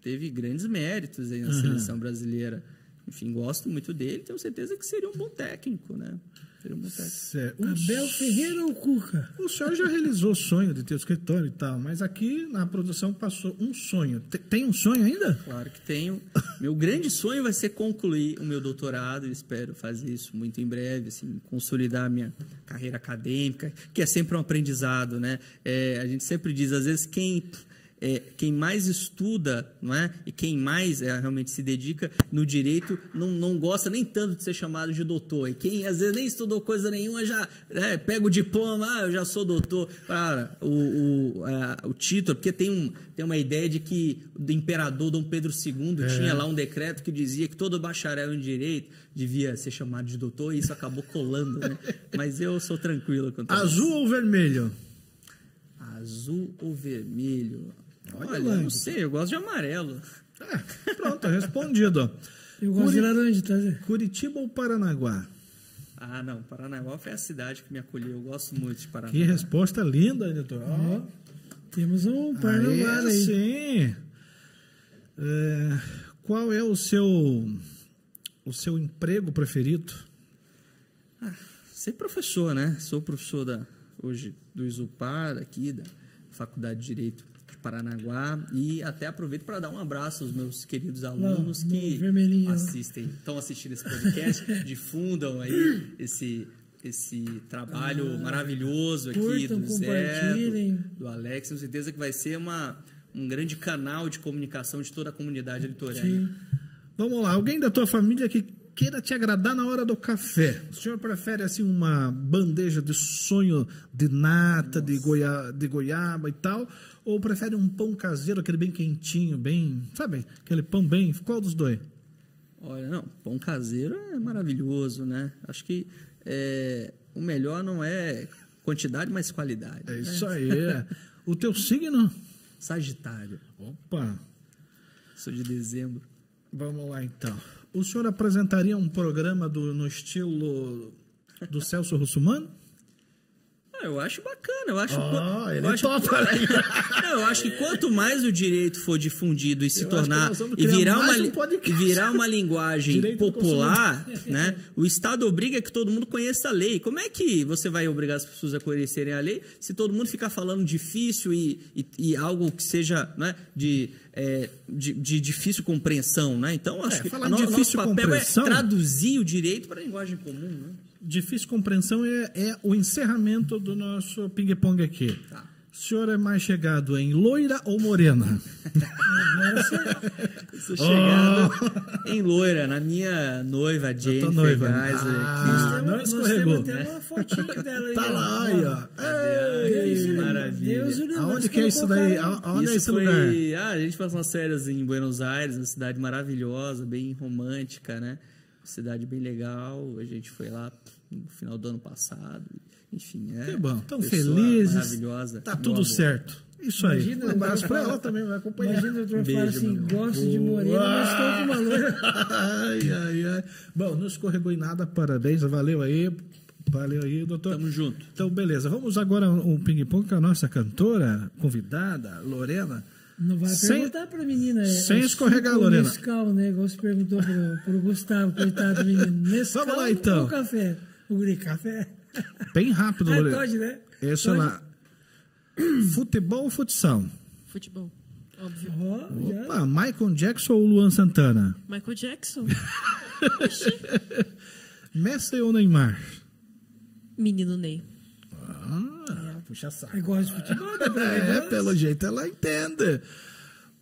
teve grandes méritos aí na seleção brasileira. Enfim, gosto muito dele, tenho certeza que seria um bom técnico, né? Seria um bom técnico. Certo. O Abel Ferreira ou Cuca? O senhor já realizou o sonho de ter o escritório e tal, mas aqui na produção passou um sonho. Te- Tem um sonho ainda? Claro que tenho. Meu grande sonho vai ser concluir o meu doutorado. e Espero fazer isso muito em breve, assim, consolidar a minha carreira acadêmica, que é sempre um aprendizado, né? É, a gente sempre diz, às vezes, quem é, quem mais estuda, não é? E quem mais é, realmente se dedica no direito não, não gosta nem tanto de ser chamado de doutor. E quem às vezes nem estudou coisa nenhuma já é, pega o diploma, ah, eu já sou doutor. Cara, o, o, a- o título, porque tem, um, tem uma ideia de que o imperador Dom Pedro II tinha lá um decreto que dizia que todo bacharel em direito devia ser chamado de doutor e isso acabou colando, né? Mas eu sou tranquilo quanto a isso. Azul ou vermelho? Azul ou vermelho? Olha Olha, lá. não sei, eu gosto de amarelo. É, pronto, respondido. Eu gosto de Curi- laranja, tá? Curitiba ou Paranaguá? Ah, não, Paranaguá foi a cidade que me acolheu. Eu gosto muito de Paranaguá. Que resposta linda, editor. Ó, Temos um Paranaguá aí aí. sim. É, qual é o seu o seu emprego preferido? Ser professor, né? Sou professor da, hoje do Isupar, aqui, da Faculdade de Direito de Paranaguá. E até aproveito para dar um abraço aos meus queridos alunos no que vermelhinho, assistem, estão assistindo esse podcast, difundam aí esse, esse trabalho maravilhoso aqui curtam, do Zé, do, do Alex. Tenho certeza que vai ser uma, um grande canal de comunicação de toda a comunidade litorânea. Vamos lá, alguém da tua família que queira te agradar na hora do café. O senhor prefere assim uma bandeja de sonho de nata, de, goia, de goiaba e tal? Ou prefere um pão caseiro, aquele bem quentinho, bem, sabe? Aquele pão bem, qual dos dois? Olha, não, pão caseiro é maravilhoso, né? Acho que é, o melhor não é quantidade, mas qualidade. É né? isso aí. o teu signo? Sagitário. Opa, Sou de dezembro. vamos lá então. O senhor apresentaria um programa do, no estilo do Celso Russumano? Eu acho bacana, eu acho. Ah, ele eu é acho, top, né? Não, eu acho que quanto mais o direito for difundido e se Eu tornar e virar uma um virar uma linguagem Direito popular, né? O Estado obriga que todo mundo conheça a lei. Como é que você vai obrigar as pessoas a conhecerem a lei se todo mundo ficar falando difícil e, e, e algo que seja, né, de, é, de, de difícil compreensão, né? Então acho É, que o nosso papel é traduzir o direito para a linguagem comum, né? Difícil compreensão é, é o encerramento do nosso ping-pong aqui. Tá. O senhor é mais chegado em loira ou morena? Sou chegado em loira, na minha noiva, Jane noiva. Ferraz, Ah, não Nós escorregou. temos até uma fotinho dela aí. Tá lá, aí, ó. Deus, Ei, maravilha. Deus, Aonde que é isso daí? Aonde é Isso esse foi... lugar? Ah, a gente passou umas férias em Buenos Aires, uma cidade maravilhosa, bem romântica, né? Cidade bem legal. A gente foi lá no final do ano passado. Enfim, é. Que bom, tão felizes. Maravilhosa. Tá tudo amor. certo. Isso aí. Imagina, um abraço o pra doutor ela também, vai acompanhar. Imagina o doutor Beijo, fala assim, gosto de morena, mas estou com uma loira. ai, ai, ai. Bom, não escorregou em nada, parabéns, valeu aí. Valeu aí, doutor. Tamo junto. Então, beleza. Vamos agora um ping-pong com a nossa cantora, convidada, Lorena. Não vai Sem- perguntar pra menina. é- sem é escorregar, suco ou Lorena. Nescau, né? Igual você perguntou pro, pro Gustavo, coitado do menino. Nescau Vamos lá, então. ou café? O guri, café? Bem rápido, Lorena. pode, né? Esse é Pode. lá. Futebol ou futsal? Futebol. Óbvio. Já. Opa, Michael Jackson ou Luan Santana? Michael Jackson. Messi ou Neymar? Menino Ney. Ah, puxa saco. Eu gosto de futebol, né? É, pelo jeito ela entende.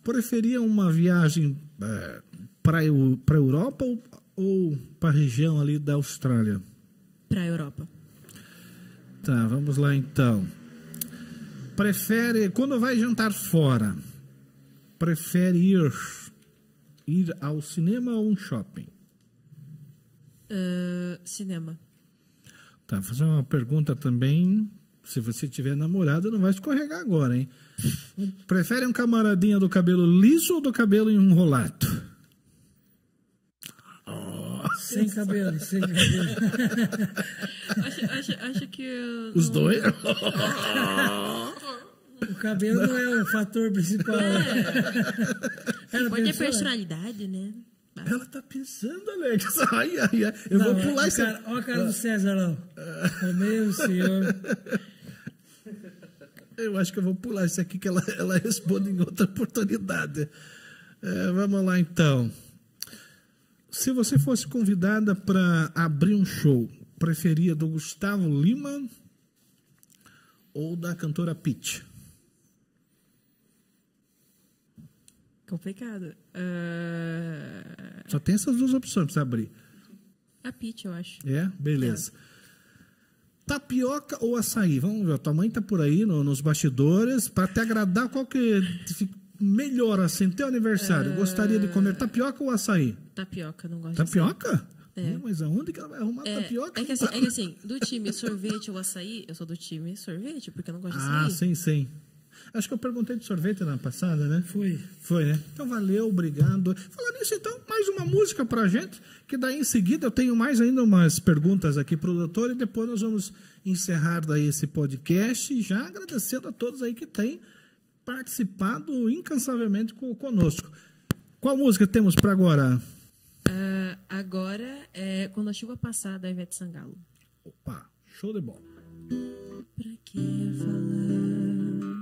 Preferia uma viagem é, para a Europa ou, ou para a região ali da Austrália? Pra Europa. Tá, vamos lá então. Prefere, quando vai jantar fora, prefere ir, ir ao cinema ou um shopping? Ah, cinema. Tá, vou fazer uma pergunta também. Se você tiver namorada, não vai escorregar agora, hein? Prefere um camaradinha do cabelo liso ou do cabelo enrolado? Sem cabelo, sem cabelo. Acho, acho, acho que. eu Os dois? O cabelo não é o fator principal. Ela Pode ter pensou, personalidade, né? Ela tá pensando, Alex. Ai, ai, ai. Eu Não, vou pular olha esse. a cara- Olha a cara do César lá. ó. Meu senhor. Eu acho que eu vou pular esse aqui que ela, ela responde em outra oportunidade. É, vamos lá então. Se você fosse convidada para abrir um show, preferia do Gustavo Lima ou da cantora Pitty? Complicado. Ah, Só tem essas duas opções para você abrir. a Peach, eu acho. É? Beleza. Tapioca ou açaí? Vamos ver, a tua mãe tá por aí no- nos bastidores. Para te agradar, qual que fi- melhor assim? Teu aniversário, gostaria de comer tapioca ou açaí? Tapioca, não gosto de Tapioca? É. Mas aonde que ela vai arrumar É, tapioca? é que, assim, é que assim, do time sorvete ou açaí, eu sou do time sorvete, porque eu não gosto de Ah, açaí. sim, sim. Acho que eu perguntei de sorvete na passada, né? Foi. Foi, né? Então valeu, obrigado. Falando nisso, então, mais uma música pra gente, que daí em seguida eu tenho mais ainda umas perguntas aqui pro doutor e depois nós vamos encerrar daí esse podcast e já agradecendo a todos aí que têm participado incansavelmente co- conosco. Qual música temos para agora? Ah, agora é quando a chuva passar da Ivete Sangalo. Opa, show de bola. Pra que falar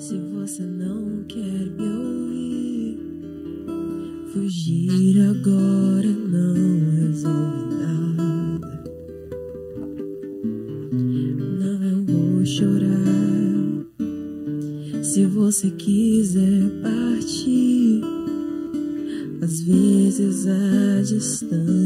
se você não quer me ouvir? Fugir agora você quiser partir. Às vezes a distância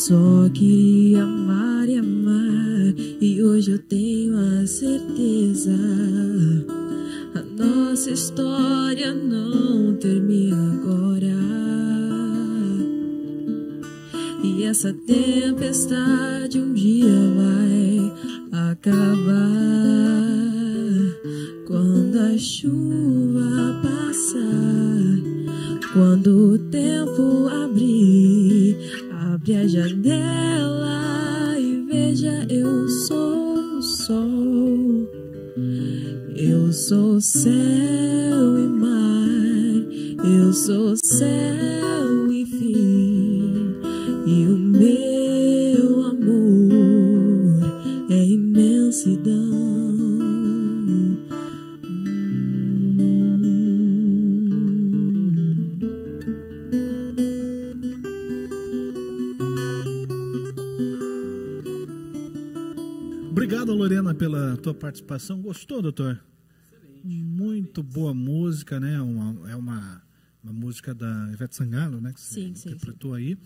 só queria participação. Gostou, doutor? Muito boa música, né? Uma, é uma, uma música da Ivete Sangalo, né? Que você Sim, sim, interpretou aí.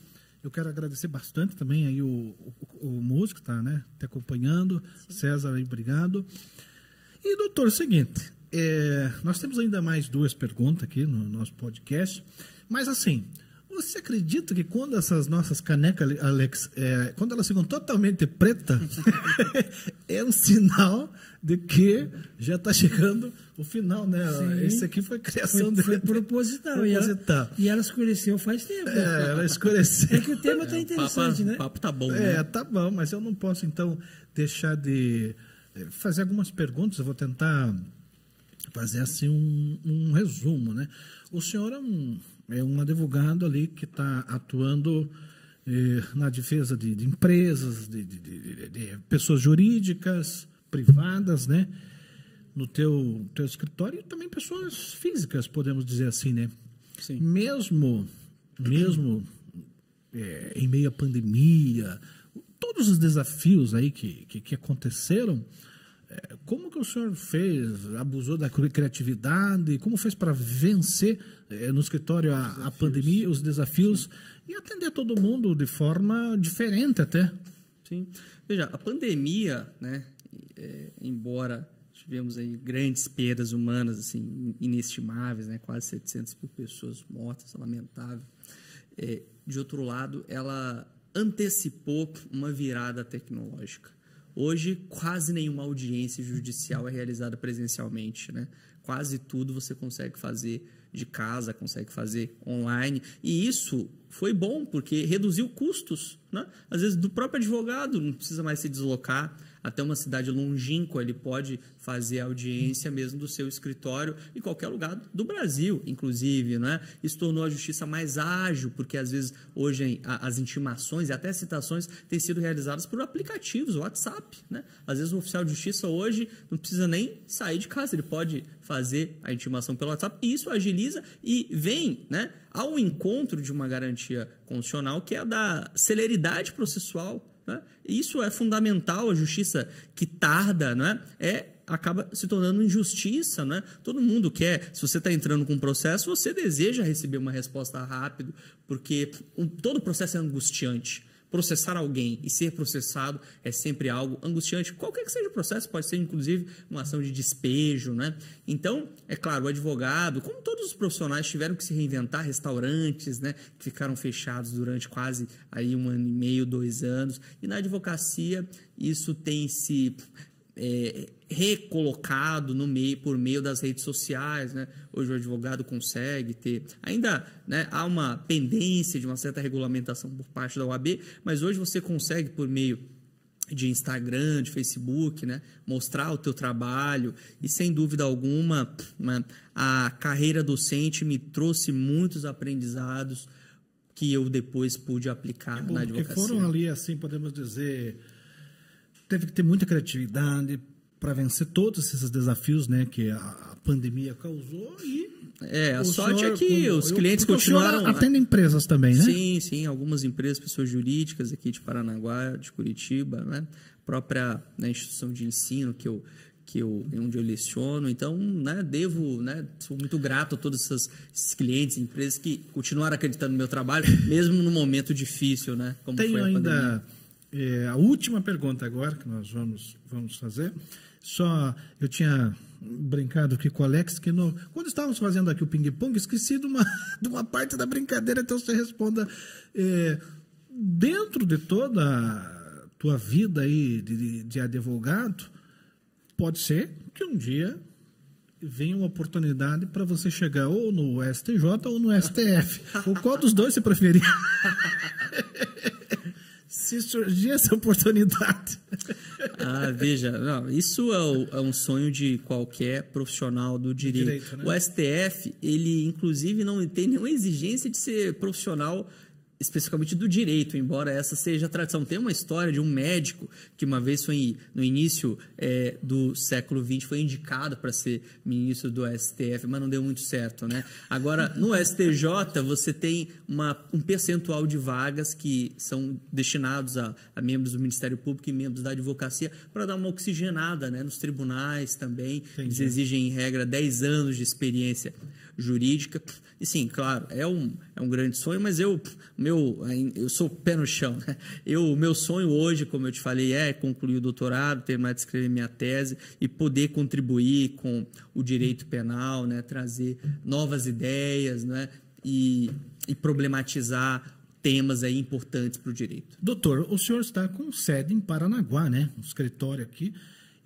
Eu quero agradecer bastante também aí o, o, o músico, tá, né? Te acompanhando. César aí, obrigado. E, doutor, seguinte, é, nós temos ainda mais duas perguntas aqui no nosso podcast. Mas assim, você acredita que quando essas nossas canecas, Alex, é, quando elas ficam totalmente preta, é um sinal de que já está chegando o final, né? Sim. Esse aqui foi criação Foi, foi dele. proposital. Proposital. E, ela, e ela escureceu faz tempo. É, ela escureceu. É que o tema está interessante, Papo- né? O papo tá bom, É, né? tá bom, mas eu não posso então deixar de eh, fazer algumas perguntas. Eu vou tentar fazer assim um, um resumo, né? O senhor é um, é um advogado ali que está atuando eh, na defesa de, de empresas, de, de- de- pessoas jurídicas, privadas, né? No teu, teu escritório e também pessoas físicas, podemos dizer assim, né? Sim. Mesmo, mesmo é, em meio à pandemia, todos os desafios aí que, que, que aconteceram, como que o senhor fez? Abusou da cri- criatividade? Como fez para vencer é, no escritório a, a pandemia, os desafios e atender todo mundo de forma diferente até? Sim. Veja, a pandemia, né, é, embora tivemos aí grandes perdas humanas, assim, inestimáveis, né, quase 700 mil pessoas mortas, lamentável. É, de outro lado, ela antecipou uma virada tecnológica. Hoje, quase nenhuma audiência judicial é realizada presencialmente, né? Quase tudo você consegue fazer de casa, consegue fazer online. E isso foi bom, porque reduziu custos, né? Às vezes, do próprio advogado, não precisa mais se deslocar até uma cidade longínqua, ele pode fazer audiência mesmo do seu escritório em qualquer lugar do Brasil, inclusive, né? Isso tornou a justiça mais ágil, porque às vezes hoje as intimações e até citações têm sido realizadas por aplicativos, WhatsApp, né? Às vezes o oficial de justiça hoje não precisa nem sair de casa, ele pode fazer a intimação pelo WhatsApp e isso agiliza e vem, né, ao encontro de uma garantia constitucional que é a da celeridade processual, né? Isso é fundamental, a justiça que tarda, né? É acaba se tornando injustiça, né? Todo mundo quer, se você está entrando com um processo, você deseja receber uma resposta rápido, porque todo processo é angustiante. Processar alguém e ser processado é sempre algo angustiante. Qualquer que seja o processo, pode ser inclusive uma ação de despejo, né? Então, é claro, o advogado, como todos os profissionais tiveram que se reinventar, restaurantes, né, que ficaram fechados durante quase aí um ano e meio, dois anos, e na advocacia isso tem se é, recolocado no meio por meio das redes sociais, né? Hoje o advogado consegue ter, ainda, né, há uma pendência de uma certa regulamentação por parte da OAB, mas hoje você consegue por meio de Instagram, de Facebook, né, mostrar o teu trabalho e sem dúvida alguma, né, a carreira docente me trouxe muitos aprendizados que eu depois pude aplicar Bom, na advocacia. foram ali, assim, podemos dizer, teve que ter muita criatividade para vencer todos esses desafios, né, que a, pandemia causou e É, a o sorte senhor, é que os eu- clientes continuaram. atende empresas também, né? Sim, sim, algumas empresas, pessoas jurídicas aqui de Paranaguá, de Curitiba, né? própria né, instituição de ensino que eu que eu onde eu leciono, então, né, devo, né, sou muito grato a todos esses, esses clientes, empresas que continuaram acreditando no meu trabalho, mesmo no momento difícil, né, como Tenho foi a pandemia. É, a última pergunta agora que nós vamos, vamos fazer. Só eu tinha brincado aqui com o Alex que no, quando estávamos fazendo aqui o ping-pong, esqueci de uma, de uma parte da brincadeira, então você responda. é, dentro de toda a tua vida aí de, de, advogado, pode ser que um dia venha uma oportunidade para você chegar ou no STJ ou no STF. o qual dos dois você preferir? Se surgir essa oportunidade. Ah, veja, não, isso é, o- é um sonho de qualquer profissional do direito. direito, né? O STF, ele inclusive não tem nenhuma exigência de ser profissional especificamente do direito, embora essa seja a tradição. Tem uma história de um médico que uma vez foi no início é, do século XX foi indicado para ser ministro do STF, mas não deu muito certo, né? Agora no STJ você tem uma, um percentual de vagas que são destinados a, a membros do Ministério Público e membros da advocacia para dar uma oxigenada, né? Nos tribunais também eles exigem em regra 10 anos de experiência jurídica. E sim, claro, é um, é um grande sonho, mas eu, o meu eu, sou pé no chão. Né? Eu, meu sonho hoje, como eu te falei, é concluir o doutorado, terminar de escrever minha tese e poder contribuir com o direito penal, né? trazer novas ideias né? e, e problematizar temas aí importantes para o direito. Doutor, o senhor está com sede em Paranaguá, né? Um escritório aqui.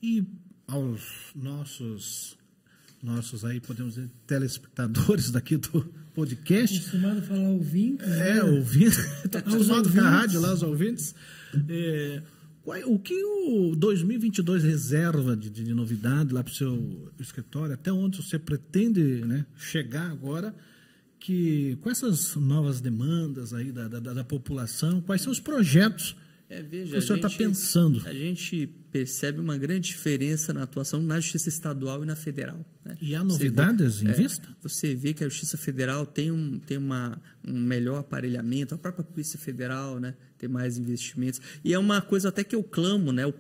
E aos nossos nossos aí, podemos dizer, telespectadores daqui do podcast. Acostumado a falar ouvintes. É, né? ouvintes. Estou acostumado com a rádio lá, os ouvintes. É, o que o 2022 reserva de, de novidade lá para o seu escritório? Até onde você pretende né, chegar agora? Que, com essas novas demandas aí da, da, da população, quais são os projetos é, veja, o senhor está pensando? A gente percebe uma grande diferença na atuação na Justiça Estadual e na Federal. Né? E há novidades vê, em é, vista? Você vê que a Justiça Federal tem, um, tem uma, um melhor aparelhamento, a própria Polícia Federal né, tem mais investimentos. E é uma coisa até que eu clamo, né? O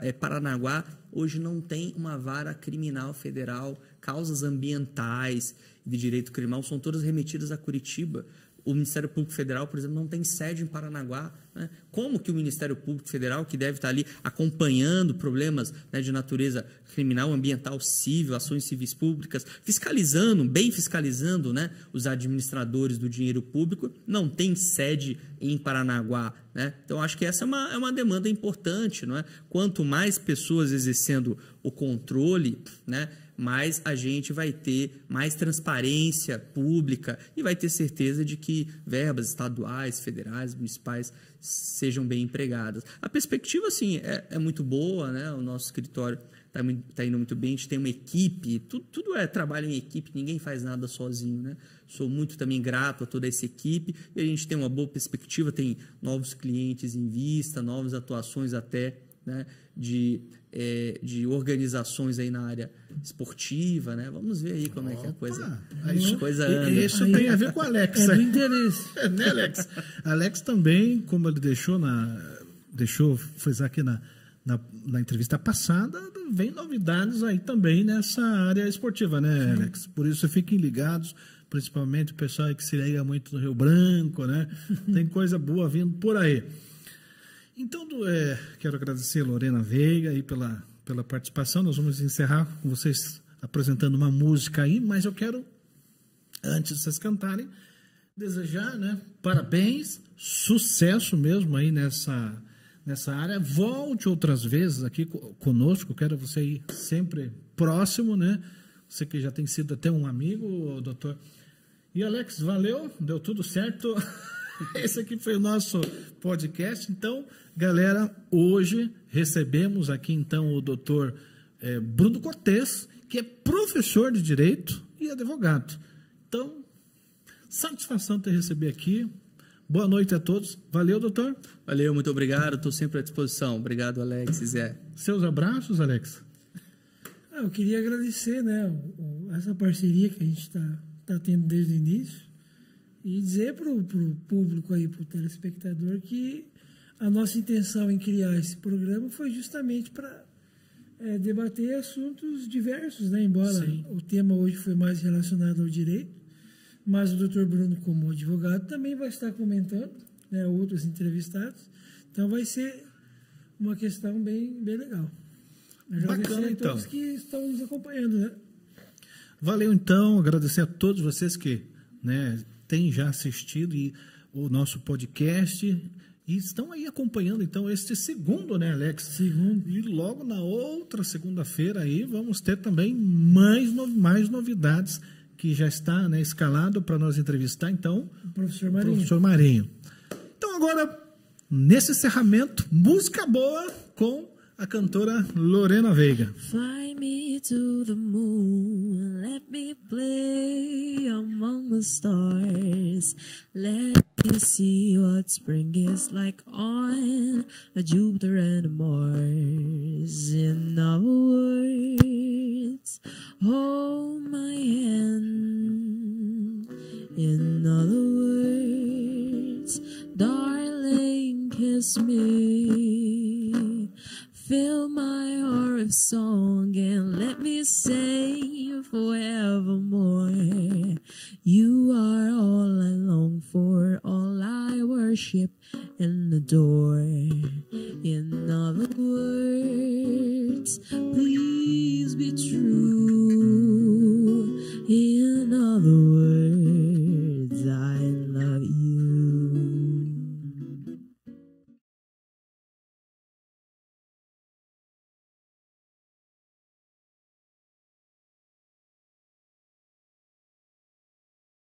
é, Paranaguá hoje não tem uma vara criminal federal, causas ambientais de direito criminal são todas remetidas a Curitiba o Ministério Público Federal, por exemplo, não tem sede em Paranaguá. Né? Como que o Ministério Público Federal, que deve estar ali acompanhando problemas né, de natureza criminal, ambiental, civil, ações civis públicas, fiscalizando, bem fiscalizando né, os administradores do dinheiro público, não tem sede em Paranaguá. Né? Então, acho que essa é uma, é uma demanda importante. É? Quanto mais pessoas exercendo o controle, né, mais a gente vai ter mais transparência pública e vai ter certeza de que verbas estaduais, federais, municipais sejam bem empregadas. A perspectiva, sim, é, é muito boa, né? O nosso escritório está tá indo muito bem, a gente tem uma equipe, tudo, tudo é trabalho em equipe, ninguém faz nada sozinho, né? Sou muito também grato a toda essa equipe e a gente tem uma boa perspectiva, tem novos clientes em vista, novas atuações até, né? De é, de organizações aí na área esportiva, né? Vamos ver aí como Opa, é que é a coisa, a coisa anda. Isso tem a ver com o Alex. É do interesse. É, né, Alex? Alex também, como ele deixou na deixou frisar aqui na, na, na, entrevista passada, vem novidades aí também nessa área esportiva, né, Alex? Por isso fiquem ligados, principalmente o pessoal que se liga muito no Rio Branco, né? Tem coisa boa vindo por aí. Então, é, quero agradecer a Lorena Veiga aí pela, pela participação. Nós vamos encerrar com vocês apresentando uma música aí, mas eu quero, antes de vocês cantarem, desejar né, parabéns, sucesso mesmo aí nessa, nessa área. Volte outras vezes aqui conosco, quero você aí sempre próximo, né? Você que já tem sido até um amigo, doutor. E Alex, valeu, deu tudo certo. Esse aqui foi o nosso podcast. Então, galera, hoje recebemos aqui então o doutor é, Bruno Cortes, que é professor de Direito e advogado. Então, satisfação ter receber aqui. Boa noite a todos. Valeu, doutor. Valeu, muito obrigado. Estou sempre à disposição. Obrigado, Alex e Zé. Seus abraços, Alex. Ah, eu queria agradecer né, essa parceria que a gente está tá tendo desde o início e dizer para o público aí, para o telespectador, que a nossa intenção em criar esse programa foi justamente para é, debater assuntos diversos, né? embora Sim. o tema hoje foi mais relacionado ao direito, mas o doutor Bruno, como advogado, também vai estar comentando, né, outros entrevistados, então vai ser uma questão bem, bem legal. Bacana, a então. todos que estão nos acompanhando. Né? Valeu, então, agradecer a todos vocês que né, têm já assistido e o nosso podcast e estão aí acompanhando então este segundo, né, Alex? Segundo. E logo na outra segunda-feira aí vamos ter também mais, no, mais novidades que já está né, escalado para nós entrevistar então o professor Marinho. O professor Marinho. Então agora nesse encerramento música boa com a cantora Lorena Veiga. Fly me to the moon, let me play among the stars. Let me see what spring is like on a Jupiter and a Mars. In other words, hold my hand. In other words, darling, kiss me. Fill my heart with song and let me say forevermore. You are all I long for, all I worship and adore. In other words, please be true. In other words.